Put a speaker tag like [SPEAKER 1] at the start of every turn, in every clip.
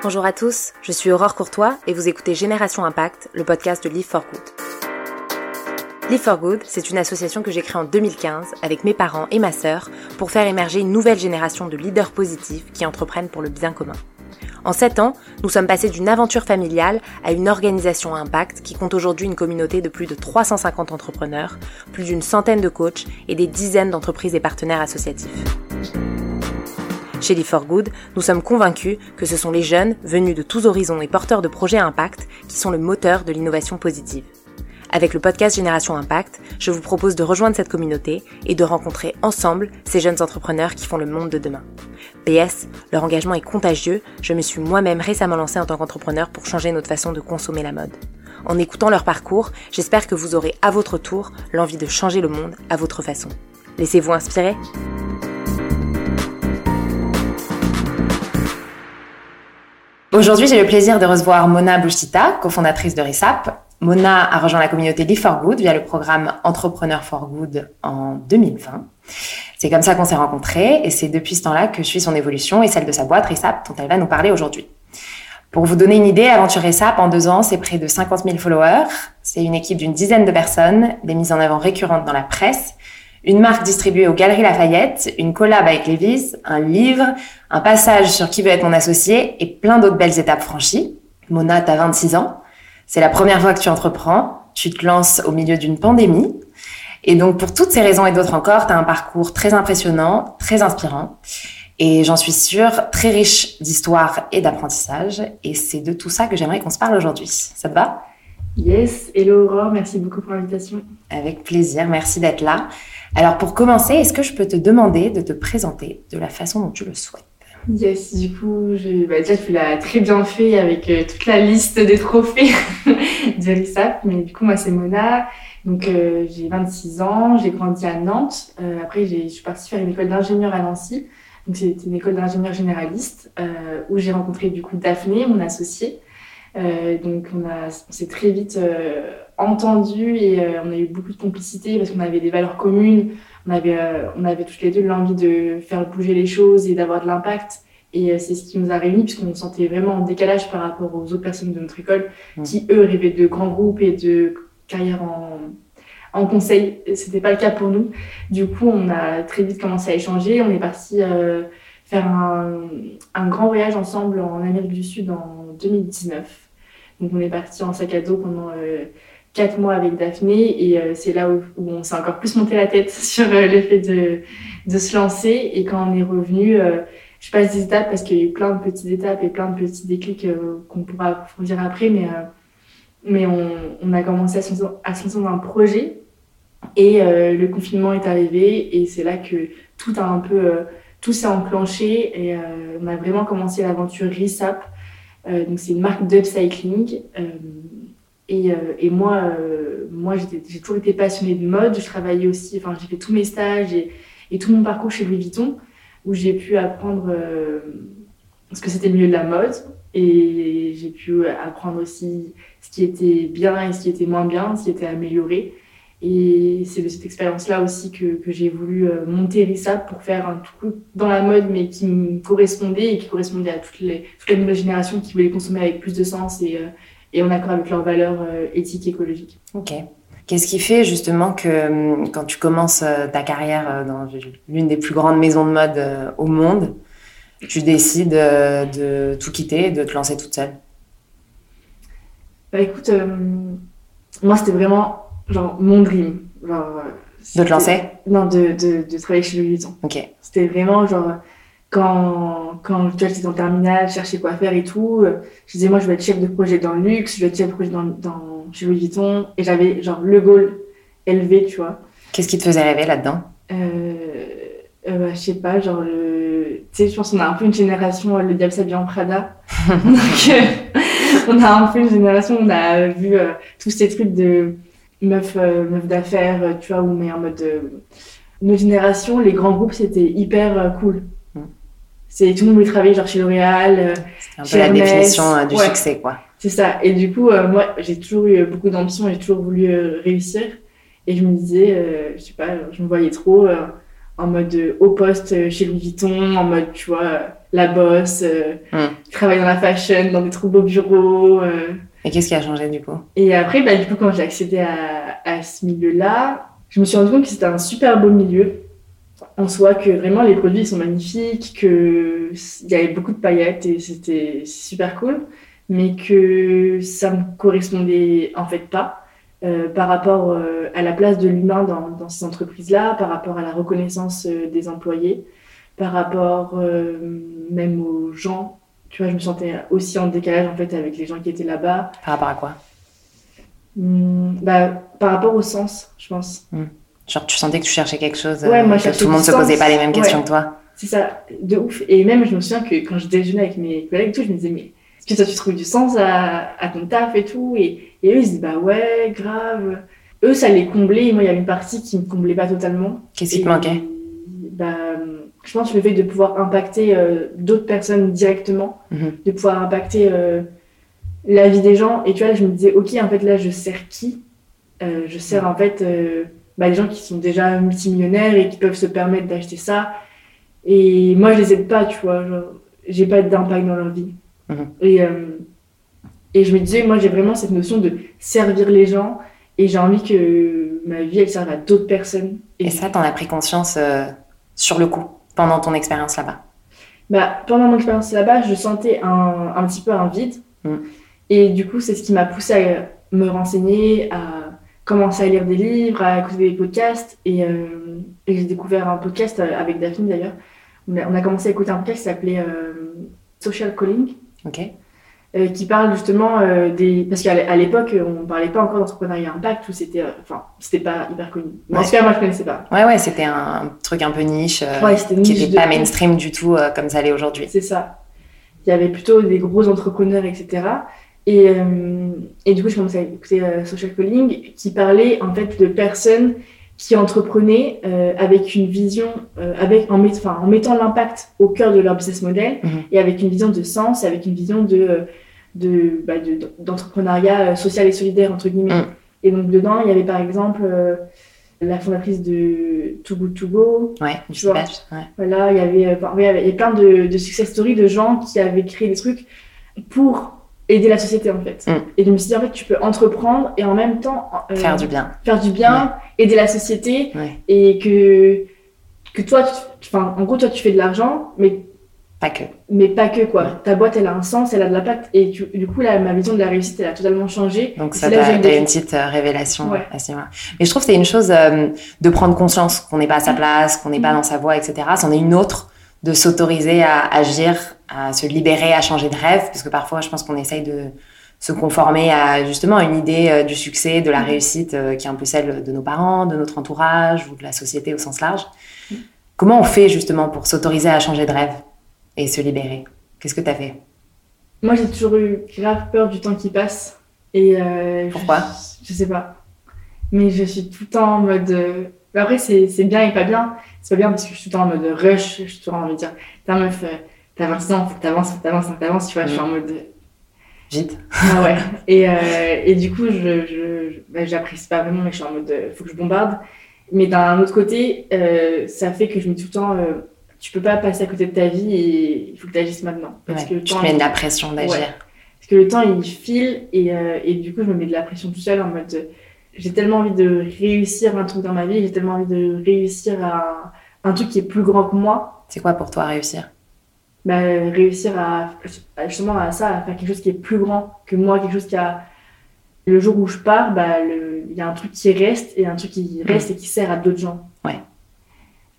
[SPEAKER 1] Bonjour à tous, je suis Aurore Courtois et vous écoutez Génération Impact, le podcast de Live for Good. Live for Good, c'est une association que j'ai créée en 2015 avec mes parents et ma sœur pour faire émerger une nouvelle génération de leaders positifs qui entreprennent pour le bien commun. En 7 ans, nous sommes passés d'une aventure familiale à une organisation à impact qui compte aujourd'hui une communauté de plus de 350 entrepreneurs, plus d'une centaine de coachs et des dizaines d'entreprises et partenaires associatifs. Chez Live for Good, nous sommes convaincus que ce sont les jeunes, venus de tous horizons et porteurs de projets impact, qui sont le moteur de l'innovation positive. Avec le podcast Génération Impact, je vous propose de rejoindre cette communauté et de rencontrer ensemble ces jeunes entrepreneurs qui font le monde de demain. PS, leur engagement est contagieux, je me suis moi-même récemment lancée en tant qu'entrepreneur pour changer notre façon de consommer la mode. En écoutant leur parcours, j'espère que vous aurez à votre tour l'envie de changer le monde à votre façon. Laissez-vous inspirer Aujourd'hui, j'ai le plaisir de recevoir Mona Bouchita, cofondatrice de RISAP. Mona a rejoint la communauté Live for Good via le programme Entrepreneur for Good en 2020. C'est comme ça qu'on s'est rencontrés et c'est depuis ce temps-là que je suis son évolution et celle de sa boîte RISAP dont elle va nous parler aujourd'hui. Pour vous donner une idée, Aventure RISAP en deux ans, c'est près de 50 000 followers. C'est une équipe d'une dizaine de personnes, des mises en avant récurrentes dans la presse, une marque distribuée aux Galeries Lafayette, une collab avec Levi's, un livre, un passage sur qui veut être mon associé et plein d'autres belles étapes franchies. Mona, t'as 26 ans. C'est la première fois que tu entreprends. Tu te lances au milieu d'une pandémie. Et donc, pour toutes ces raisons et d'autres encore, tu as un parcours très impressionnant, très inspirant. Et j'en suis sûre, très riche d'histoire et d'apprentissage. Et c'est de tout ça que j'aimerais qu'on se parle aujourd'hui. Ça te va?
[SPEAKER 2] Yes, hello Aurore, merci beaucoup pour l'invitation.
[SPEAKER 1] Avec plaisir, merci d'être là. Alors pour commencer, est-ce que je peux te demander de te présenter de la façon dont tu le souhaites?
[SPEAKER 2] Yes, du coup, je, bah déjà tu l'as très bien fait avec euh, toute la liste des trophées de RISAP, mais du coup moi c'est Mona, donc euh, j'ai 26 ans, j'ai grandi à Nantes, euh, après je suis partie faire une école d'ingénieur à Nancy, donc c'était une école d'ingénieur généraliste où j'ai rencontré du coup Daphné, mon associée, donc on, a, on s'est très vite entendu et euh, on a eu beaucoup de complicité parce qu'on avait des valeurs communes. On avait, euh, on avait toutes les deux l'envie de faire bouger les choses et d'avoir de l'impact. Et euh, c'est ce qui nous a réunis puisqu'on se sentait vraiment en décalage par rapport aux autres personnes de notre école mmh. qui, eux, rêvaient de grands groupes et de carrière en, en conseil. C'était pas le cas pour nous. Du coup, on a très vite commencé à échanger. On est parti faire un, un, grand voyage ensemble en Amérique du Sud en 2019. Donc, on est parti en sac à dos pendant quatre mois avec Daphné et euh, c'est là où, on s'est encore plus monté la tête sur euh, le fait de, de, se lancer. Et quand on est revenu, euh, je passe des étapes parce qu'il y a eu plein de petites étapes et plein de petits déclics qu'on pourra approfondir après, mais, mais on, on, a commencé à se, à se lancer dans un projet et le confinement est arrivé et c'est là que tout a un peu tout s'est enclenché et on a vraiment commencé l'aventure RISAP. Donc c'est une marque d'upcycling et, euh, et moi, euh, moi j'ai toujours été passionnée de mode. Je travaillais aussi, enfin, j'ai fait tous mes stages et, et, tout mon parcours chez Louis Vuitton, où j'ai pu apprendre euh, ce que c'était le milieu de la mode. Et j'ai pu apprendre aussi ce qui était bien et ce qui était moins bien, ce qui était amélioré. Et c'est de cette expérience-là aussi que, que j'ai voulu monter Rissa pour faire un truc dans la mode, mais qui me correspondait et qui correspondait à toutes les, toutes les nouvelles générations qui voulaient consommer avec plus de sens et, et en accord avec leurs valeurs euh, éthiques et écologiques.
[SPEAKER 1] Ok. Qu'est-ce qui fait justement que quand tu commences euh, ta carrière euh, dans l'une des plus grandes maisons de mode au monde, tu décides de tout quitter et de te lancer toute seule?
[SPEAKER 2] Bah écoute, moi c'était vraiment genre mon dream. Genre,
[SPEAKER 1] de te lancer?
[SPEAKER 2] Non, de, de, de, travailler chez Louis Vuitton.
[SPEAKER 1] Ok.
[SPEAKER 2] C'était vraiment genre quand, quand j'étais dans le terminal, je cherchais quoi faire et tout, euh, je disais, moi, je vais être chef de projet dans le luxe, je vais être chef de projet dans, dans, chez Louis Vuitton. Et j'avais, genre, le goal élevé, tu vois.
[SPEAKER 1] Qu'est-ce qui te faisait rêver là-dedans?
[SPEAKER 2] Euh, euh, bah, Je sais pas, genre, le... tu sais, je pense qu'on a un peu une génération, le diable s'habille en Prada. Donc, euh, on a un peu une génération, on a vu tous ces trucs de meufs meuf d'affaires, tu vois, où mais en mode. nos générations, les grands groupes, c'était hyper cool c'est tout le monde voulait travailler genre chez L'Oréal euh,
[SPEAKER 1] peu la définition euh, du succès quoi
[SPEAKER 2] c'est ça et du coup euh, moi j'ai toujours eu beaucoup d'ambition j'ai toujours voulu réussir et je me disais je sais pas je me voyais trop en mode euh, haut poste euh, chez Louis Vuitton, en mode, tu vois, euh, la bosse, euh,
[SPEAKER 1] Mm.
[SPEAKER 2] qui travaille dans la fashion, dans des trop beaux bureaux.
[SPEAKER 1] Et qu'est-ce qui a changé du coup?
[SPEAKER 2] Et après, bah, du coup, quand j'ai accédé à, ce milieu-là, je me suis rendu compte que c'était un super beau milieu. En soi, que vraiment les produits sont magnifiques, qu'il y avait beaucoup de paillettes et c'était super cool, mais que ça me correspondait en fait pas euh, par rapport euh, à la place de l'humain dans, ces entreprises-là, par rapport à la reconnaissance euh, des employés, par rapport même aux gens. Tu vois, je me sentais aussi en décalage en fait avec les gens qui étaient là-bas.
[SPEAKER 1] Par rapport à quoi?
[SPEAKER 2] Hmm, bah, par rapport au sens, je pense.
[SPEAKER 1] Genre, tu sentais que tu cherchais quelque chose,
[SPEAKER 2] Ouais,
[SPEAKER 1] euh,
[SPEAKER 2] moi,
[SPEAKER 1] que tout le monde
[SPEAKER 2] du
[SPEAKER 1] se posait pas les mêmes questions
[SPEAKER 2] Ouais.
[SPEAKER 1] que toi.
[SPEAKER 2] C'est ça, de ouf. Et même, je me souviens que quand je déjeunais avec mes collègues, tout, je me disais, mais est-ce que toi, tu trouves du sens à, à ton taf et tout? Et, et eux, ils se disaient, bah ouais, grave. Eux, ça les comblait. Et moi, il y avait une partie qui me comblait pas totalement.
[SPEAKER 1] Qu'est-ce qui te manquait?
[SPEAKER 2] bah, Je pense le fait de pouvoir impacter euh, d'autres personnes directement,
[SPEAKER 1] Mhm.
[SPEAKER 2] de pouvoir impacter euh, la vie des gens. Et tu vois, là, je me disais, ok, en fait, là, je sers qui? Euh, Je sers en fait euh, bah, les gens qui sont déjà multimillionnaires et qui peuvent se permettre d'acheter ça. Et moi, je les aide pas, tu vois. J'ai pas d'impact dans leur vie.
[SPEAKER 1] Mhm.
[SPEAKER 2] Et, et je me disais, moi, j'ai vraiment cette notion de servir les gens. Et j'ai envie que ma vie, elle serve à d'autres personnes.
[SPEAKER 1] Et ça, t'en as pris conscience sur le coup, pendant ton expérience là-bas?
[SPEAKER 2] Bah, pendant mon expérience là-bas, je sentais un, un petit peu un vide.
[SPEAKER 1] Mm.
[SPEAKER 2] Et du coup, c'est ce qui m'a poussé à me renseigner, à commencer à lire des livres, à écouter des podcasts. Et, euh, et j'ai découvert un podcast euh, avec Daphne d'ailleurs. On a, on a commencé à écouter un podcast qui s'appelait euh, Social Calling,
[SPEAKER 1] Ok
[SPEAKER 2] euh, qui parle justement euh, des. Parce qu'à l'époque, on parlait pas encore d'entrepreneuriat impact, ou c'était. euh, Enfin, c'était pas hyper connu. En tout cas, moi, je connaissais pas.
[SPEAKER 1] Ouais, ouais, c'était un truc un peu niche, euh,
[SPEAKER 2] Ouais, c'était
[SPEAKER 1] qui
[SPEAKER 2] niche
[SPEAKER 1] n'était pas mainstream du tout euh, comme ça l'est aujourd'hui.
[SPEAKER 2] C'est ça. Il y avait plutôt des gros entrepreneurs, etc. Et, euh, et du coup, je commençais à écouter euh, Social Calling qui parlait en fait de personnes qui entreprenaient euh, avec une vision, euh, avec, en, met- en mettant l'impact au cœur de leur business model
[SPEAKER 1] Mhm.
[SPEAKER 2] et avec une vision de sens, avec une vision de, de, bah, de- d'entrepreneuriat euh, social et solidaire, entre guillemets.
[SPEAKER 1] Mhm.
[SPEAKER 2] Et donc, dedans, il y avait par exemple euh, la fondatrice de Too Good To Go,
[SPEAKER 1] Ouais, du
[SPEAKER 2] Tu vois.
[SPEAKER 1] batch, ouais.
[SPEAKER 2] voilà, il y avait, il y avait plein de, de success stories de gens qui avaient créé des trucs pour aider la société en fait.
[SPEAKER 1] Mm.
[SPEAKER 2] Et je me suis dit en fait tu peux entreprendre et en même temps euh,
[SPEAKER 1] Faire du bien.
[SPEAKER 2] faire du bien, aider la société
[SPEAKER 1] Ouais.
[SPEAKER 2] et que que toi, tu- enfin en gros toi tu fais de l'argent mais
[SPEAKER 1] Pas que.
[SPEAKER 2] mais pas que quoi.
[SPEAKER 1] Ouais.
[SPEAKER 2] Ta boîte elle a un sens, elle a de l'impact et tu- du coup là ma vision de la réussite elle a totalement changé.
[SPEAKER 1] Donc ça,
[SPEAKER 2] des-
[SPEAKER 1] une petite euh, révélation
[SPEAKER 2] Ouais.
[SPEAKER 1] à ce niveau-là. Mais je trouve que c'est une chose euh, de prendre conscience qu'on n'est pas à sa place, qu'on n'est pas
[SPEAKER 2] Mm.
[SPEAKER 1] dans sa voie, etc. C'en est une autre de s'autoriser à agir, à se libérer, à changer de rêve, parce que parfois, je pense qu'on essaye de se conformer à justement une idée euh, du succès, de la
[SPEAKER 2] Mm.
[SPEAKER 1] réussite euh, qui est un peu celle de nos parents, de notre entourage ou de la société au sens large.
[SPEAKER 2] Mm.
[SPEAKER 1] Comment on fait justement pour s'autoriser à changer de rêve et se libérer? Qu'est-ce que tu as fait?
[SPEAKER 2] Moi j'ai toujours eu grave peur du temps qui passe et euh,
[SPEAKER 1] Pourquoi?
[SPEAKER 2] je, je sais pas. Mais je suis tout le temps en mode. Après, c'est bien et pas bien. C'est pas bien parce que je suis tout le temps en mode rush. Je suis temps en mode dire T'as meuf, t'as 26 ans, faut que t'avances, faut que t'avances, faut que t'avances. Tu vois, je suis en mode. euh,
[SPEAKER 1] Vite.
[SPEAKER 2] Ah ouais. Et, euh, et du coup, je, bah, j'apprécie pas vraiment, mais je suis en mode euh, faut que je bombarde. Mais d'un autre côté, euh, ça fait que je me dis tout le temps euh, tu peux pas passer à côté de ta vie et il faut que tu agisses maintenant. Parce
[SPEAKER 1] Ouais,
[SPEAKER 2] que le
[SPEAKER 1] tu
[SPEAKER 2] temps,
[SPEAKER 1] te mets de la pression d'agir.
[SPEAKER 2] Ouais. Parce que le temps, il file et, et du coup, je me mets de la pression tout seul en mode j'ai tellement envie de réussir un truc dans ma vie, j'ai tellement envie de réussir à un truc qui est plus grand que moi.
[SPEAKER 1] C'est quoi pour toi réussir?
[SPEAKER 2] Bah, réussir à, justement à ça, à faire quelque chose qui est plus grand que moi, quelque chose qui a. Le jour où je pars, bah, il y a un truc qui reste et un truc qui reste et qui sert à d'autres gens.
[SPEAKER 1] Ouais.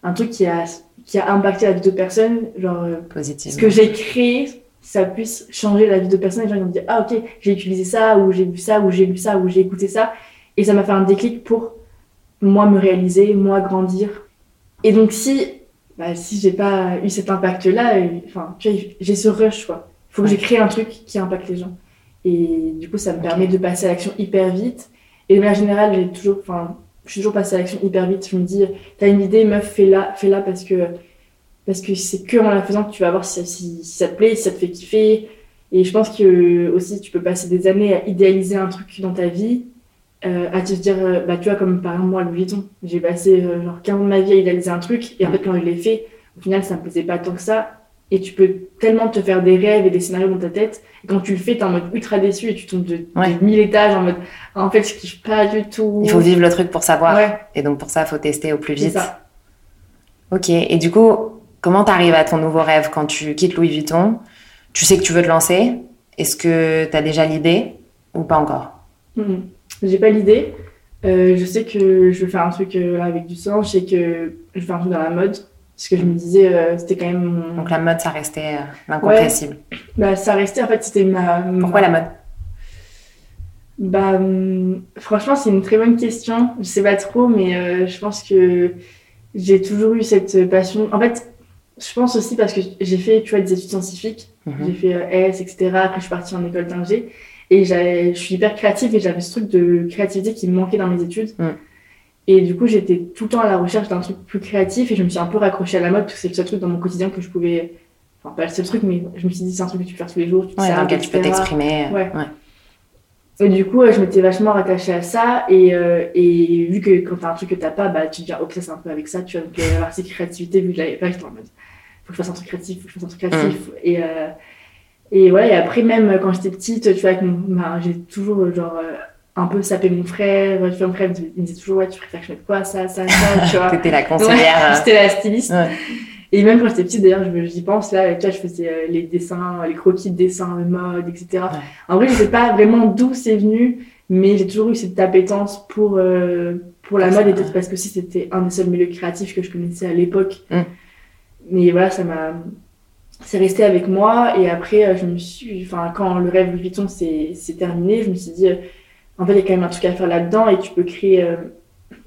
[SPEAKER 2] Un truc qui a, qui a impacté la vie d'autres personnes, genre. euh,
[SPEAKER 1] positivement
[SPEAKER 2] ce que j'ai créé, ça puisse changer la vie de personnes. Les gens ils vont me dire Ah, ok, j'ai utilisé ça, ou j'ai vu ça, ou j'ai lu ça, ou j'ai écouté ça. Et ça m'a fait un déclic pour moi me réaliser, moi grandir. Et donc, si, bah, si j'ai pas eu cet impact-là, euh, enfin, j'ai ce rush, quoi. Il faut que j'ai créé un truc qui impacte les gens. Et du coup, ça me permet de passer à l'action hyper vite. Et de manière générale, j'ai toujours, enfin, je suis toujours passée à l'action hyper vite. Je me dis, t'as une idée, meuf, fais-la, fais-la parce que parce que c'est que en la faisant que tu vas voir si, si, si ça te plaît, si ça te fait kiffer. Et je pense que aussi tu peux passer des années à idéaliser un truc dans ta vie euh, à te dire, euh, bah, tu vois, comme par exemple, moi, le Vuitton, j'ai passé euh, genre 15 ans de ma vie à idéaliser un truc, et en fait, quand je l'ai fait, au final, ça me plaisait pas tant que ça. Et tu peux tellement te faire des rêves et des scénarios dans ta tête, et quand tu le fais, t'es en mode ultra déçu et tu tombes de,
[SPEAKER 1] Ouais.
[SPEAKER 2] de 1000 étages en mode, en fait, je kiffe pas du tout.
[SPEAKER 1] Il faut vivre le truc pour savoir.
[SPEAKER 2] Ouais,
[SPEAKER 1] Et donc pour ça, il faut tester au plus vite.
[SPEAKER 2] ça.
[SPEAKER 1] Ok. Et du coup, comment t'arrives à ton nouveau rêve quand tu quittes Louis Vuitton? Tu sais que tu veux te lancer? Est-ce que t'as déjà l'idée ou pas encore?
[SPEAKER 2] Mhm. J'ai pas l'idée. Euh, je sais que je veux faire un truc euh, avec du sang. Je sais que je veux faire un truc dans la mode. Parce que je me disais, euh, c'était quand même mon...
[SPEAKER 1] Donc la mode, ça restait euh, l'incompressible.
[SPEAKER 2] Bah, ça restait, en fait, c'était ma...
[SPEAKER 1] Pourquoi la mode?
[SPEAKER 2] Bah, hum, franchement, c'est une très bonne question. Je sais pas trop, mais je pense que j'ai toujours eu cette passion. En fait, je pense aussi parce que j'ai fait, tu vois, des études scientifiques.
[SPEAKER 1] Mhm.
[SPEAKER 2] J'ai fait euh, S, etc. Après, je suis partie en école d'ingé. Et je suis hyper créative et j'avais ce truc de créativité qui me manquait dans mes études.
[SPEAKER 1] Mm.
[SPEAKER 2] Et du coup, j'étais tout le temps à la recherche d'un truc plus créatif et je me suis un peu raccrochée à la mode parce que c'est le seul truc dans mon quotidien que je pouvais. Enfin, pas le seul truc, mais je me suis dit, c'est un truc que tu peux faire tous les jours. Tu
[SPEAKER 1] Ouais, dans lequel tu peux t'exprimer. euh,
[SPEAKER 2] Ouais. Et du coup, je m'étais vachement rattachée à ça. Et, euh, et vu que quand t'as un truc que t'as pas, bah, tu deviens obsesse un peu avec ça. Tu vois, donc la partie créativité, vu que je l'avais pas, j'étais en mode, faut que je fasse un truc créatif, faut que je fasse un truc créatif. Et, euh, et voilà, et après, même quand j'étais petite, tu vois, bah, j'ai toujours, euh, genre, euh, un peu sapé mon frère. Tu vois, mon frère il me disait toujours, ouais, tu préfères que je mette quoi, ça, ça, ça, tu vois.
[SPEAKER 1] T'étais la conseillère.
[SPEAKER 2] J'étais la styliste.
[SPEAKER 1] euh, ouais.
[SPEAKER 2] Et même quand j'étais petite, d'ailleurs, j'y pense, là, tu vois, je faisais les dessins, les croquis de dessins de mode, etc. En vrai, je sais pas vraiment d'où c'est venu, mais j'ai toujours eu cette appétence pour, euh, pour la mode, et peut-être parce que si c'était un des seuls milieux créatifs que je connaissais à l'époque.
[SPEAKER 1] Mm.
[SPEAKER 2] Mais voilà, ça m'a. C'est resté avec moi, et après, euh, je me suis. Enfin, quand le rêve Louis Vuitton s'est terminé, je me suis dit, euh, en fait, il y a quand même un truc à faire là-dedans, et tu peux créer. euh,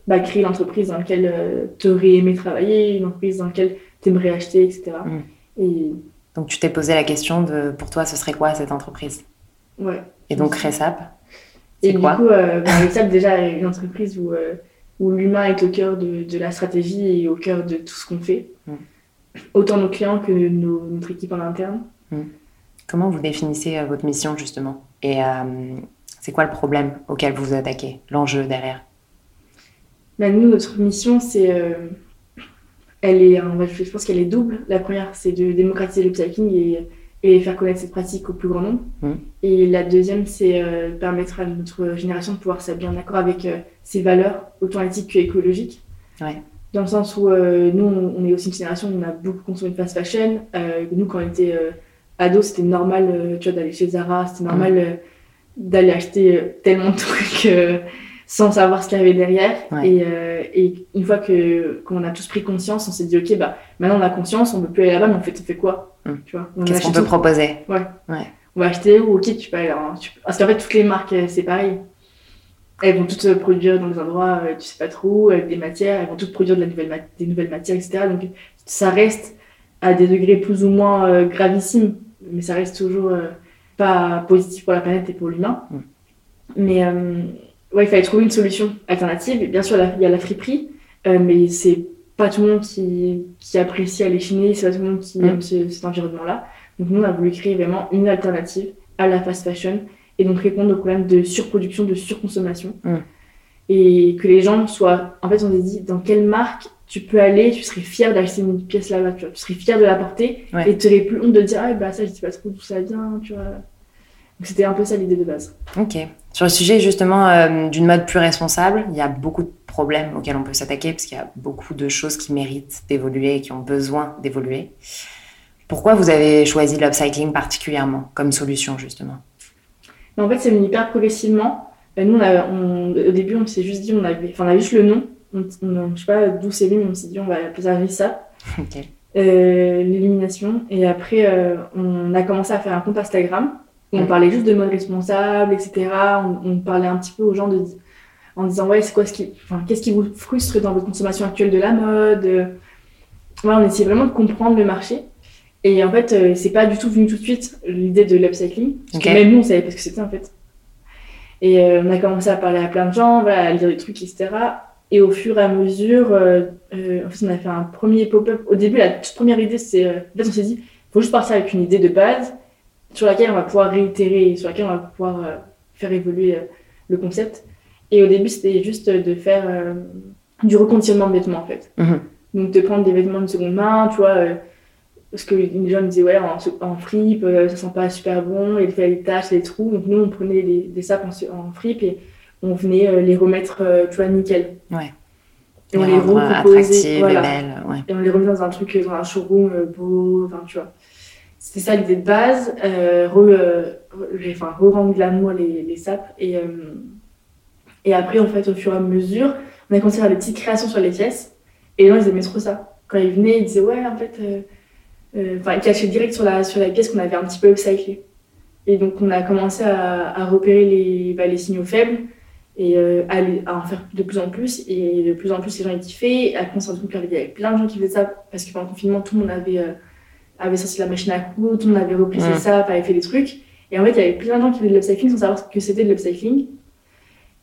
[SPEAKER 2] bah, créer l'entreprise dans laquelle tu aurais aimé travailler, une entreprise dans laquelle tu aimerais acheter, etc.
[SPEAKER 1] Mm.
[SPEAKER 2] Et
[SPEAKER 1] Donc tu t'es posé la question de pour toi, ce serait quoi cette entreprise?
[SPEAKER 2] Ouais.
[SPEAKER 1] Et donc Resap,
[SPEAKER 2] Et
[SPEAKER 1] c'est
[SPEAKER 2] du
[SPEAKER 1] quoi?
[SPEAKER 2] coup, euh, bah, Resap, déjà, est une entreprise où, euh, où l'humain est au cœur de, de la stratégie et au cœur de tout ce qu'on fait.
[SPEAKER 1] Mm.
[SPEAKER 2] Autant nos clients que nos- notre équipe en interne.
[SPEAKER 1] Comment vous définissez euh, votre mission justement? Et euh, c'est quoi le problème auquel vous vous attaquez? L'enjeu derrière?
[SPEAKER 2] Bah, nous, notre mission, c'est. euh, elle est, je pense qu'elle est double. La première, c'est de démocratiser l'upcycling et, et faire connaître cette pratique au plus grand nombre.
[SPEAKER 1] Mm.
[SPEAKER 2] Et la deuxième, c'est permettre à notre génération de pouvoir s'habiller en accord avec ses valeurs, autant éthiques qu'écologiques.
[SPEAKER 1] Ouais.
[SPEAKER 2] Dans le sens où euh, nous, on on est aussi une génération où on a beaucoup consommé de fast fashion. Euh, nous, quand on était euh, ados, c'était normal tu vois, d'aller chez Zara, c'était normal d'aller acheter tellement de trucs sans savoir ce qu'il y avait derrière.
[SPEAKER 1] Ouais.
[SPEAKER 2] Et, et une fois que qu'on a tous pris conscience, on s'est dit, ok, bah, maintenant on a conscience, on veut plus aller là-bas, mais en fait, on fait quoi
[SPEAKER 1] Mm.
[SPEAKER 2] tu vois
[SPEAKER 1] Qu'est-ce qu'on peut
[SPEAKER 2] tout.
[SPEAKER 1] proposer?
[SPEAKER 2] On va acheter où Ok, tu peux aller là. hein. Tu Parce qu'en fait, toutes les marques, c'est pareil. Elles vont toutes se produire dans des endroits, euh, tu sais pas trop, avec des matières, elles vont toutes produire de la nouvelle mat- des nouvelles matières, etc. Donc ça reste à des degrés plus ou moins euh, gravissimes, mais ça reste toujours euh, pas positif pour la planète et pour l'humain.
[SPEAKER 1] Mm.
[SPEAKER 2] Mais euh, ouais, il fallait trouver une solution alternative. Et bien sûr, il y a la friperie, mais c'est pas tout le monde qui, qui apprécie aller chiner, c'est pas tout le monde qui
[SPEAKER 1] Mm.
[SPEAKER 2] aime ce- cet environnement-là. Donc nous, on a voulu créer vraiment une alternative à la fast fashion et donc répondre au problème de surproduction, de surconsommation.
[SPEAKER 1] Mm.
[SPEAKER 2] Et que les gens soient... En fait, on s'est dit, dans quelle marque tu peux aller, tu serais fier d'acheter une pièce là-bas, tu serais fier de la porter
[SPEAKER 1] Ouais.
[SPEAKER 2] et tu n'aurais plus honte de dire, ah bah ça, je sais pas trop d'où ça vient, tu vois. Donc c'était un peu ça l'idée de base.
[SPEAKER 1] Ok. Sur le sujet justement euh, d'une mode plus responsable, il y a beaucoup de problèmes auxquels on peut s'attaquer parce qu'il y a beaucoup de choses qui méritent d'évoluer et qui ont besoin d'évoluer. Pourquoi vous avez choisi l'upcycling particulièrement comme solution justement?
[SPEAKER 2] Mais en fait, c'est venu hyper progressivement. Euh, Nous, on a- on- au début, on s'est juste dit, on avait, enfin, on avait juste le nom. On, on- je sais pas d'où c'est venu, mais on s'est dit, on va appeler ça Rissa,
[SPEAKER 1] Ok.
[SPEAKER 2] euh, l'élimination. Et après, euh, on a commencé à faire un compte Instagram où on parlait juste de mode responsable, etc. On, on parlait un petit peu aux gens de, en disant, ouais, c'est quoi ce qui, enfin, qu'est-ce qui vous frustre dans votre consommation actuelle de la mode? Euh, Ouais, on essayait vraiment de comprendre le marché. Et en fait, euh, c'est pas du tout venu tout de suite l'idée de l'upcycling. Parce que même nous, on savait pas ce que c'était en fait. Et euh, on a commencé à parler à plein de gens, voilà, à lire des trucs, etc. Et au fur et à mesure, euh, euh, en fait, on a fait un premier pop-up. Au début, la toute première idée, c'est. en fait, on s'est dit, faut juste partir avec une idée de base sur laquelle on va pouvoir réitérer, sur laquelle on va pouvoir faire évoluer le concept. Et au début, c'était juste de faire du reconditionnement de vêtements, en fait.
[SPEAKER 1] Mhm.
[SPEAKER 2] Donc, de prendre des vêtements de seconde main, tu vois. Parce que les gens me disaient, ouais, en, en fripe, euh, ça sent pas super bon, il fait des taches, des trous. Donc, nous, on prenait des, des sapes en, en fripe et on venait euh, les remettre, euh, tu vois, nickel.
[SPEAKER 1] Ouais.
[SPEAKER 2] Et on
[SPEAKER 1] Les
[SPEAKER 2] les recomposait. Voilà.
[SPEAKER 1] et belles. Ouais.
[SPEAKER 2] Et on les remet dans un truc, dans un showroom beau, enfin, tu vois. C'était ça l'idée de base, enfin, re-rendre glamour les, les sapes. Et, et après, en fait, au fur et à mesure, on a commencé à faire des petites créations sur les pièces. Et les gens, ils aimaient trop ça. Quand ils venaient, ils disaient, ouais, en fait, enfin, ils cachaient direct sur la, sur la pièce qu'on avait un petit peu upcyclée. Et donc, on a commencé à, à repérer les, bah, les signaux faibles et euh, à, à en faire de plus en plus. Et de plus en plus, les gens ils kiffaient. Après, on s'est rendu compte qu'il y avait plein de gens qui faisaient ça parce que pendant le confinement, tout le monde avait, euh, avait sorti la machine à coudre, tout le monde avait repris
[SPEAKER 1] Mm.
[SPEAKER 2] ses sapes, avait fait des trucs. Et en fait, il y avait plein de gens qui faisaient de l'upcycling sans savoir ce que c'était de l'upcycling.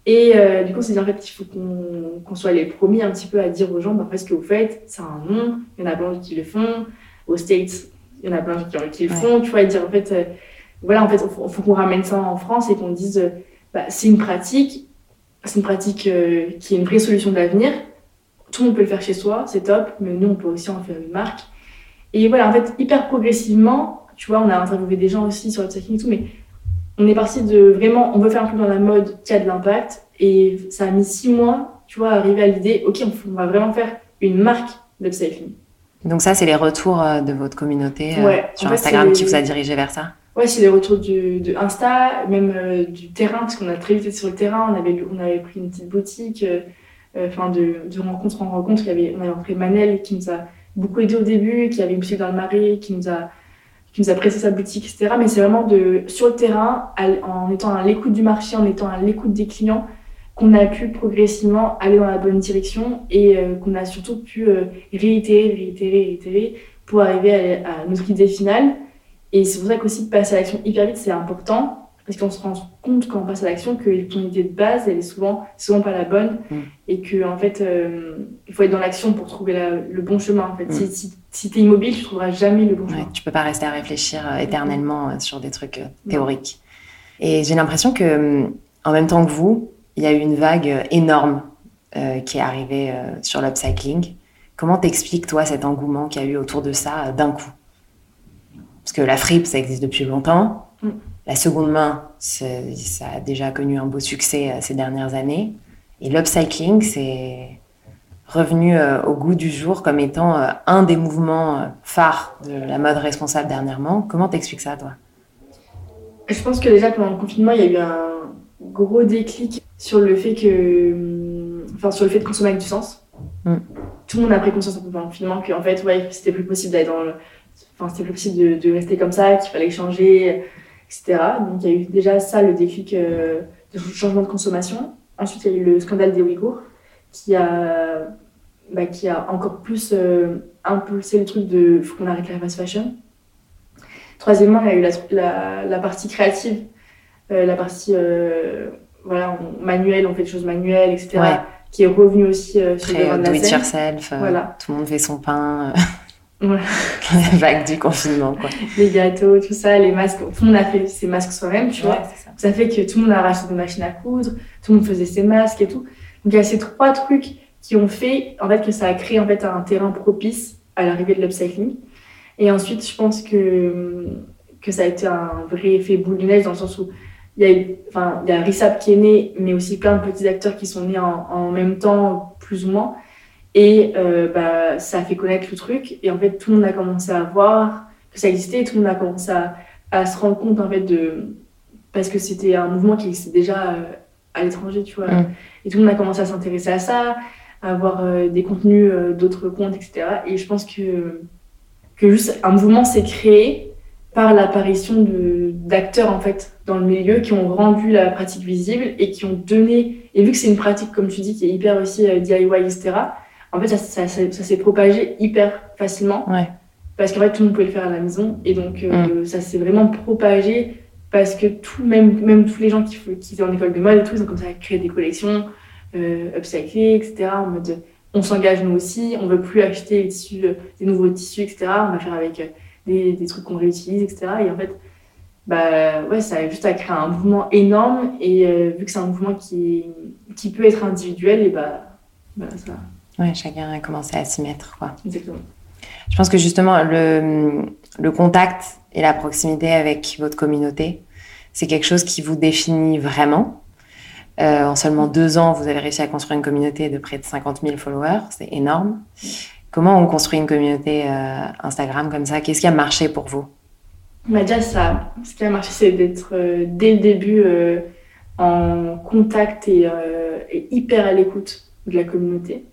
[SPEAKER 2] Et euh, du coup, on s'est dit en fait, il faut qu'on soit les premiers un petit peu à dire aux gens, bah, fait, ce que vous faites, c'est un nom. Il y en a plein qui le font. Aux States, il y en a plein qui, qui le
[SPEAKER 1] Ouais.
[SPEAKER 2] font. Tu vois, et dire en fait, euh, voilà, en fait, il faut, faut qu'on ramène ça en France et qu'on dise, euh, bah, c'est une pratique, c'est une pratique euh, qui est une vraie solution d'avenir. Tout le monde peut le faire chez soi, c'est top, mais nous, on peut aussi en faire une marque. Et voilà, en fait, hyper progressivement, tu vois, on a interviewé des gens aussi sur le cycling et tout, mais on est parti de vraiment, on veut faire un truc dans la mode qui a de l'impact. Et ça a mis six mois, tu vois, à arriver à l'idée, ok, on, on va vraiment faire une marque d'upcycling.
[SPEAKER 1] Donc ça, c'est les retours euh, de votre communauté euh,
[SPEAKER 2] Ouais,
[SPEAKER 1] sur
[SPEAKER 2] fait,
[SPEAKER 1] Instagram qui vous a dirigé vers ça?
[SPEAKER 2] Ouais, c'est les retours du, de Insta, même euh, du terrain, parce qu'on a très vite été sur le terrain. On avait, on avait pris une petite boutique, euh, enfin de, de rencontre en rencontre. Il y avait, on avait rencontré Manel qui nous a beaucoup aidé au début, qui avait une boutique dans le Marais, qui nous a, qui nous a prêté sa boutique, etc. Mais c'est vraiment de, sur le terrain, à- en étant à l'écoute du marché, en étant à l'écoute des clients, qu'on a pu progressivement aller dans la bonne direction et euh, qu'on a surtout pu euh, réitérer, réitérer, réitérer pour arriver à, à notre idée finale. Et c'est pour ça qu'aussi de passer à l'action hyper vite, c'est important. Parce qu'on se rend compte quand on passe à l'action que ton idée de base, elle est souvent, souvent pas la bonne.
[SPEAKER 1] Mm.
[SPEAKER 2] Et que, en fait, euh, il faut être dans l'action pour trouver la- le bon chemin. En fait.
[SPEAKER 1] Mm.
[SPEAKER 2] Si, si, si t'es immobile, tu trouveras jamais le bon
[SPEAKER 1] Ouais,
[SPEAKER 2] chemin.
[SPEAKER 1] tu peux pas rester à réfléchir éternellement sur des trucs euh, théoriques. Et j'ai l'impression que, hum, en même temps que vous, il y a eu une vague énorme euh, qui est arrivée euh, sur l'upcycling. Comment t'expliques, toi, cet engouement qu'il y a eu autour de ça euh, d'un coup? Parce que la fripe, ça existe depuis longtemps.
[SPEAKER 2] Mm.
[SPEAKER 1] La seconde main, ça a déjà connu un beau succès ces dernières années. Et l'upcycling, c'est revenu euh, au goût du jour comme étant euh, un des mouvements euh, phares de la mode responsable dernièrement. Comment t'expliques ça, toi?
[SPEAKER 2] Je pense que déjà pendant le confinement, il y a eu un gros déclic sur le fait que, hum, enfin, sur le fait de consommer avec du sens.
[SPEAKER 1] Mm.
[SPEAKER 2] Tout le monde a pris conscience un peu pendant qu'en fait, ouais, c'était plus possible d'aller dans le, enfin, c'était plus possible de, de rester comme ça, qu'il fallait changer, etc. Donc il y a eu déjà ça, le déclic euh, de changement de consommation. Ensuite, il y a eu le scandale des Ouïghours qui a, bah, qui a encore plus euh, impulsé le truc de faut qu'on arrête la fast fashion. Troisièmement, il y a eu la, la, la partie créative, euh, la partie euh, voilà, on- manuelle, on fait des choses manuelles, etc.
[SPEAKER 1] Ouais.
[SPEAKER 2] qui est revenue aussi euh, sur le
[SPEAKER 1] euh,
[SPEAKER 2] de
[SPEAKER 1] do it yourself, euh,
[SPEAKER 2] Voilà.
[SPEAKER 1] tout le monde fait son pain,
[SPEAKER 2] Ouais.
[SPEAKER 1] la vague du confinement, quoi.
[SPEAKER 2] Les gâteaux, tout ça, les masques, tout le monde a fait ses masques soi-même, tu vois.
[SPEAKER 1] Ça
[SPEAKER 2] fait que tout le monde a racheté des machines à coudre, tout le monde faisait ses masques et tout. Donc il y a ces trois trucs qui ont fait en fait que ça a créé en fait un terrain propice à l'arrivée de l'upcycling. Et ensuite, je pense que que ça a été un vrai effet boule de neige dans le sens où il y a eu- enfin il y a Rissap qui est né, mais aussi plein de petits acteurs qui sont nés en, en même temps plus ou moins. Et euh, bah, ça a fait connaître le truc. Et en fait, tout le monde a commencé à voir que ça existait. Tout le monde a commencé à, à se rendre compte en fait de parce que c'était un mouvement qui existait déjà euh, à l'étranger, tu vois.
[SPEAKER 1] Mm.
[SPEAKER 2] Et tout le monde a commencé à s'intéresser à ça, à avoir euh, des contenus d'autres comptes, etc. Et je pense que, que juste un mouvement s'est créé par l'apparition d'acteurs, en fait, dans le milieu qui ont rendu la pratique visible et qui ont donné... Et vu que c'est une pratique, comme tu dis, qui est hyper aussi euh, DIY, etc., en fait, ça, ça, ça- ça s'est propagé hyper facilement
[SPEAKER 1] Ouais.
[SPEAKER 2] parce qu'en fait tout le monde pouvait le faire à la maison et donc euh, ça s'est vraiment propagé parce que tout même même tous les gens qui, qui étaient en école de mode et tout ils ont commencé à créer des collections euh, upcyclées etc en mode on s'engage nous aussi on veut plus acheter les tissus euh, des nouveaux tissus etc on va faire avec des, des trucs qu'on réutilise etc et en fait bah ouais, ça a juste à créer un mouvement énorme. Et euh, vu que c'est un mouvement qui, qui peut être individuel, et bah, bah ça.
[SPEAKER 1] Ouais, chacun a commencé à s'y mettre, quoi.
[SPEAKER 2] Exactement.
[SPEAKER 1] Je pense que justement, le, le contact et la proximité avec votre communauté, c'est quelque chose qui vous définit vraiment. Euh, en seulement deux ans, vous avez réussi à construire une communauté de près de 50 000 followers. C'est énorme. Comment on construit une communauté euh, Instagram comme ça? Qu'est-ce qui a marché pour vous?
[SPEAKER 2] Bah Déjà, ça, ce qui a marché, c'est d'être euh, dès le début en contact et, et, hyper à l'écoute de la communauté.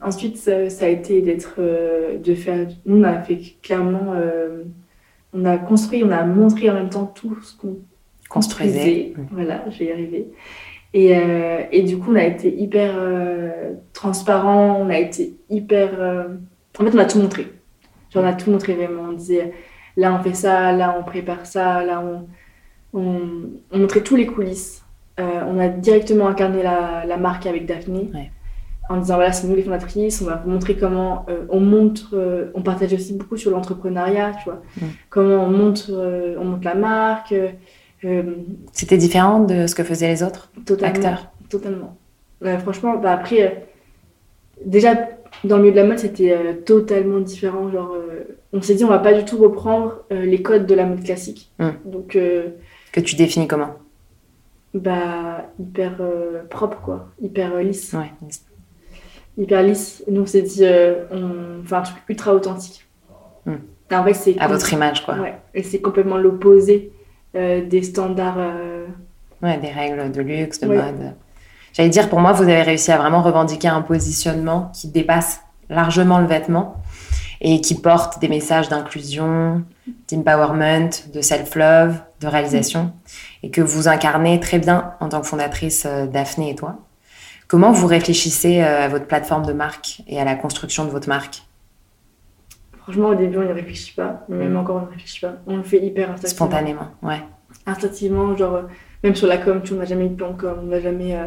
[SPEAKER 2] ensuite, ça, ça, a été d'être, de faire. Nous, on a fait clairement. on a construit, on a montré en même temps tout ce qu'on construisait. Voilà, y arriver. Et, euh, et, du coup, on a été hyper euh, transparent, on a été hyper. Euh, en fait, on a tout montré. Genre, on a tout montré vraiment. On disait là, on fait ça, là, on prépare ça, là, on, on, montrait tous les coulisses. on a directement incarné la, la marque avec Daphné. En disant voilà, c'est nous les fondatrices, on va vous montrer comment on montre, on partage aussi beaucoup sur l'entrepreneuriat, tu vois. Comment on monte, on monte la marque,
[SPEAKER 1] euh, C'était différent de ce que faisaient les autres
[SPEAKER 2] totalement,
[SPEAKER 1] acteurs
[SPEAKER 2] Totalement. franchement, bah après, euh, déjà, dans le milieu de la mode, c'était euh, totalement différent. Genre, on s'est dit, on va pas du tout reprendre les codes de la mode classique.
[SPEAKER 1] Hmm.
[SPEAKER 2] Donc,
[SPEAKER 1] que tu définis comment?
[SPEAKER 2] Bah, hyper propre, quoi. Hyper lisse.
[SPEAKER 1] Ouais.
[SPEAKER 2] Hyper lisse. Nous, on s'est dit, on... enfin, un truc ultra authentique.
[SPEAKER 1] Hmm.
[SPEAKER 2] En fait, c'est
[SPEAKER 1] à votre image, quoi.
[SPEAKER 2] Ouais. Et c'est complètement l'opposé des standards. Euh,
[SPEAKER 1] ouais, des règles de luxe, de mode. J'allais dire, pour moi, vous avez réussi à vraiment revendiquer un positionnement qui dépasse largement le vêtement et qui porte des messages d'inclusion, d'empowerment, de self-love, de réalisation, et que vous incarnez très bien en tant que fondatrice euh, Daphné et toi. Comment vous réfléchissez à votre plateforme de marque et à la construction de votre marque?
[SPEAKER 2] Franchement, au début, on n'y réfléchit pas. Même mm. encore, on ne réfléchit pas. On le fait hyper instinctivement.
[SPEAKER 1] Spontanément, ouais.
[SPEAKER 2] Instinctivement, genre, euh, même sur la com, tu, on n'a jamais eu de plan com, on n'a jamais euh,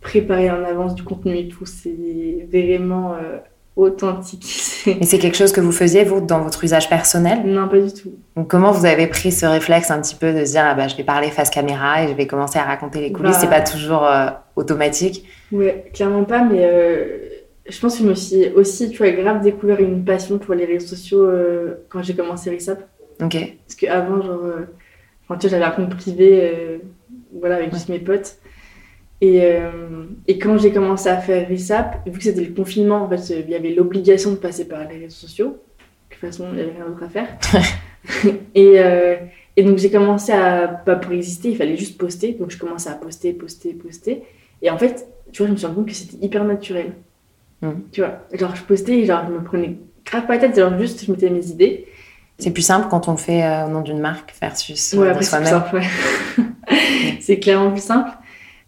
[SPEAKER 2] préparé en avance du contenu et tout. C'est vraiment euh, authentique.
[SPEAKER 1] Et c'est quelque chose que vous faisiez, vous, dans votre usage personnel?
[SPEAKER 2] Non, pas du tout.
[SPEAKER 1] Donc, comment vous avez pris ce réflexe un petit peu de se dire, ah bah, je vais parler face caméra et je vais commencer à raconter les coulisses bah... C'est pas toujours automatique?
[SPEAKER 2] Ouais, clairement pas, mais je pense que je me suis aussi, tu vois, grave découvert une passion pour les réseaux sociaux euh, quand j'ai commencé Rissap.
[SPEAKER 1] Ok.
[SPEAKER 2] Parce qu'avant, genre, euh, enfin, tu vois, j'avais un compte privé, euh, voilà, avec juste mes potes. Et, et quand j'ai commencé à faire Rissap, vu que c'était le confinement, en fait, il y avait l'obligation de passer par les réseaux sociaux. De toute façon, il n'y avait rien d'autre à faire. et, et donc, j'ai commencé à, pas pour exister, il fallait juste poster. Donc, je commençais à poster, poster, poster. Et en fait, tu vois, je me suis rendu compte que c'était hyper naturel. Mm. Tu vois, genre je postais genre je me prenais grave pas la tête, genre juste je mettais mes idées.
[SPEAKER 1] C'est plus simple quand on fait euh, au nom d'une marque versus ouais, de soi-même.
[SPEAKER 2] Ouais. c'est clairement plus simple.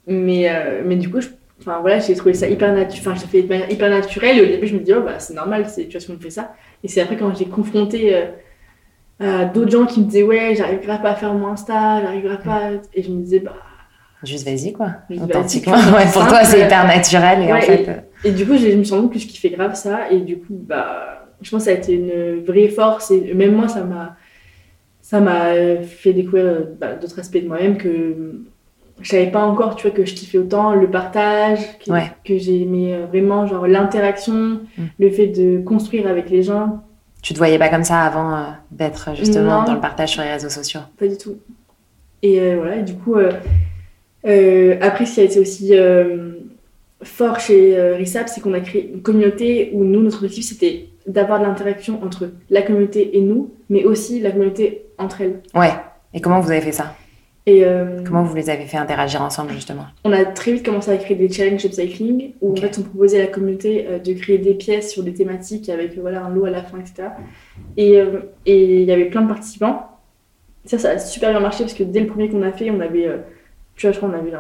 [SPEAKER 2] Mais, euh, mais du coup, je, voilà, j'ai trouvé ça hyper naturel. Enfin, j'ai fait hyper naturel. Et au début, je me dis, oh, bah, c'est normal, tu vois, si on fait ça. Et c'est après quand j'ai confronté euh, d'autres gens qui me disaient, ouais, j'arriverai pas à faire mon Insta, j'arriverai pas. Et je me disais, bah.
[SPEAKER 1] Juste vas-y, quoi. Authentiquement. Ouais, pour toi, c'est hyper naturel. Et en fait.
[SPEAKER 2] Et du coup, je me suis rendu que je kiffais grave ça. Et du coup, bah, je pense que ça a été une vraie force. Et même moi, ça m'a, ça m'a fait découvrir bah, d'autres aspects de moi-même que je savais pas encore, tu vois, que je kiffais autant le partage, que, que j'aimais vraiment, genre, l'interaction, mm. le fait de construire avec les gens.
[SPEAKER 1] Tu te voyais pas comme ça avant euh, d'être justement dans le partage sur les réseaux sociaux?
[SPEAKER 2] Pas du tout. Et euh, voilà, du coup, euh, après, ce qui a été aussi fort chez euh, RISAP, c'est qu'on a créé une communauté où nous, notre objectif, c'était d'avoir de l'interaction entre la communauté et nous, mais aussi la communauté entre elles.
[SPEAKER 1] Ouais. Et comment vous avez fait ça?
[SPEAKER 2] Et euh,
[SPEAKER 1] Comment vous les avez fait interagir ensemble, justement?
[SPEAKER 2] On a très vite commencé à créer des challenges upcycling, où en fait, on proposait à la communauté euh, de créer des pièces sur des thématiques avec voilà, un lot à la fin, etc. Et il y avait plein de participants. Ça, ça a super bien marché parce que dès le premier qu'on a fait, on avait tu vois, je crois qu'on avait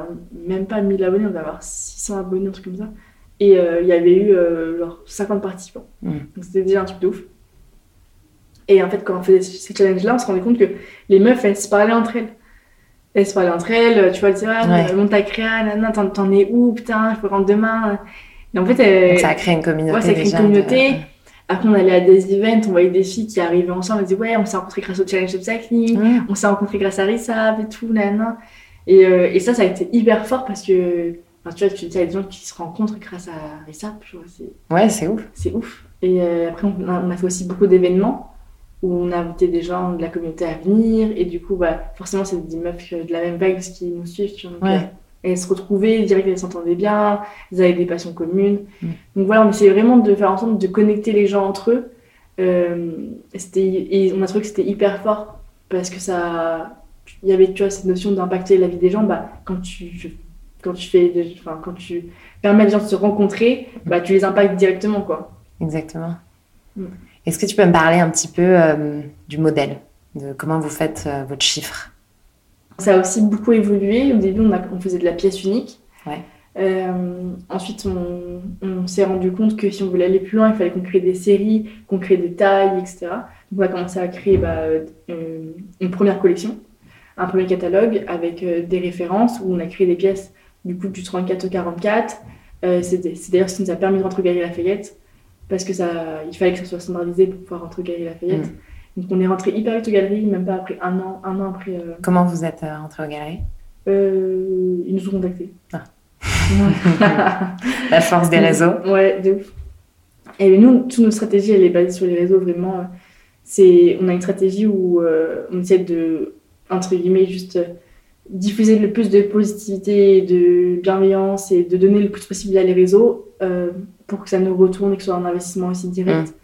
[SPEAKER 2] même pas 1000 abonnés, on devait avoir 600 abonnés, un truc comme ça. Et euh, il y avait eu euh, genre 50 participants. Mm. Donc c'était déjà un truc de ouf. Et en fait, quand on faisait ces challenges-là, on se rendait compte que les meufs, elles se parlaient entre elles. Elles se parlaient entre elles, tu vois, elles disaient, ah, monte ta créa, t'en es où, putain, je peux rentrer demain. Et en fait,
[SPEAKER 1] ça a créé une communauté.
[SPEAKER 2] Ouais, ça a créé une communauté. Après, on allait à des events, on voyait des filles qui arrivaient ensemble, elles disaient Ouais, on s'est rencontrés grâce au challenge upcycling,
[SPEAKER 1] Mmh.
[SPEAKER 2] on s'est rencontrés grâce à Rissab et tout, nanana. Et, euh, et ça, ça a été hyper fort parce que, enfin, tu vois, tu dis, il y a des gens qui se rencontrent grâce à c'est
[SPEAKER 1] Ouais, c'est ouf.
[SPEAKER 2] c'est ouf. Et euh, après, on a, on a fait aussi beaucoup d'événements où on a invité des gens de la communauté à venir. Et du coup, bah, forcément, c'est des meufs de la même vague qui nous suivent. Tu vois, donc,
[SPEAKER 1] Ouais.
[SPEAKER 2] euh, elles se retrouvaient, direct, elles s'entendaient bien, elles avaient des passions communes.
[SPEAKER 1] Mm.
[SPEAKER 2] Donc voilà, on essayait vraiment de faire en sorte de connecter les gens entre eux. Euh, et on a trouvé que c'était hyper fort parce que ça. Il y avait, tu vois, cette notion d'impacter la vie des gens. Bah, quand tu. Quand tu fais, enfin, quand tu permets des gens de se rencontrer, bah, tu les impactes directement, quoi.
[SPEAKER 1] Exactement.
[SPEAKER 2] Mm.
[SPEAKER 1] Est-ce que tu peux me parler un petit peu euh, du modèle, de comment vous faites euh, votre chiffre?
[SPEAKER 2] Ça a aussi beaucoup évolué. Au début, on, a- on faisait de la pièce unique.
[SPEAKER 1] Ouais.
[SPEAKER 2] Euh, ensuite, on, on s'est rendu compte que si on voulait aller plus loin, il fallait qu'on crée des séries, qu'on crée des tailles, etc. Donc, on a commencé à créer bah, une première collection, un premier catalogue avec euh, des références où on a créé des pièces du coup du 34 au 44. Euh, c'est d'ailleurs ce qui nous a permis de rentrer Galerie Lafayette parce que ça, il fallait que ça soit standardisé pour pouvoir rentrer Galerie Lafayette. Donc on est rentré hyper vite aux galeries, même pas après un an, un an après. euh,
[SPEAKER 1] Comment vous êtes euh, rentré aux galeries?
[SPEAKER 2] Euh, ils nous ont contactés.
[SPEAKER 1] Ah. La force des réseaux.
[SPEAKER 2] ouais, de ouf. Et nous, toute notre stratégie, elle est basée sur les réseaux, vraiment. C'est, on a une stratégie où on essaie de, entre guillemets, juste euh, diffuser le plus de positivité, de bienveillance et de donner le plus possible à les réseaux euh, pour que ça nous retourne et que ce soit un investissement aussi direct.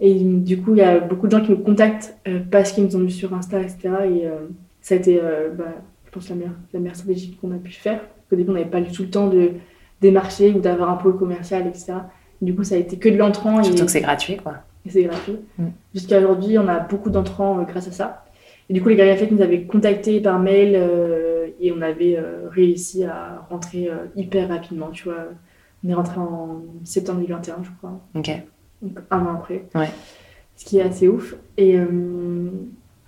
[SPEAKER 2] Et du coup, il y a beaucoup de gens qui nous contactent euh, parce qu'ils nous ont vu sur Insta, etc. Et euh, ça a été, bah, je pense, la meilleure, la meilleure stratégie qu'on a pu faire. Au début, on n'avait pas du tout le temps de démarcher ou d'avoir un pôle commercial, etc. Du coup, ça a été que de l'entrant et,
[SPEAKER 1] Surtout que c'est gratuit, quoi.
[SPEAKER 2] et c'est gratuit.
[SPEAKER 1] Mm.
[SPEAKER 2] Jusqu'à aujourd'hui, on a beaucoup d'entrants grâce à ça. Et du coup, les Lafayette nous avaient contactés par mail euh, et on avait euh, réussi à rentrer euh, hyper rapidement. Tu vois, on est rentré en septembre 2021, je crois
[SPEAKER 1] Ok.
[SPEAKER 2] donc un an après.
[SPEAKER 1] Ouais.
[SPEAKER 2] Ce qui est assez ouf. Et euh,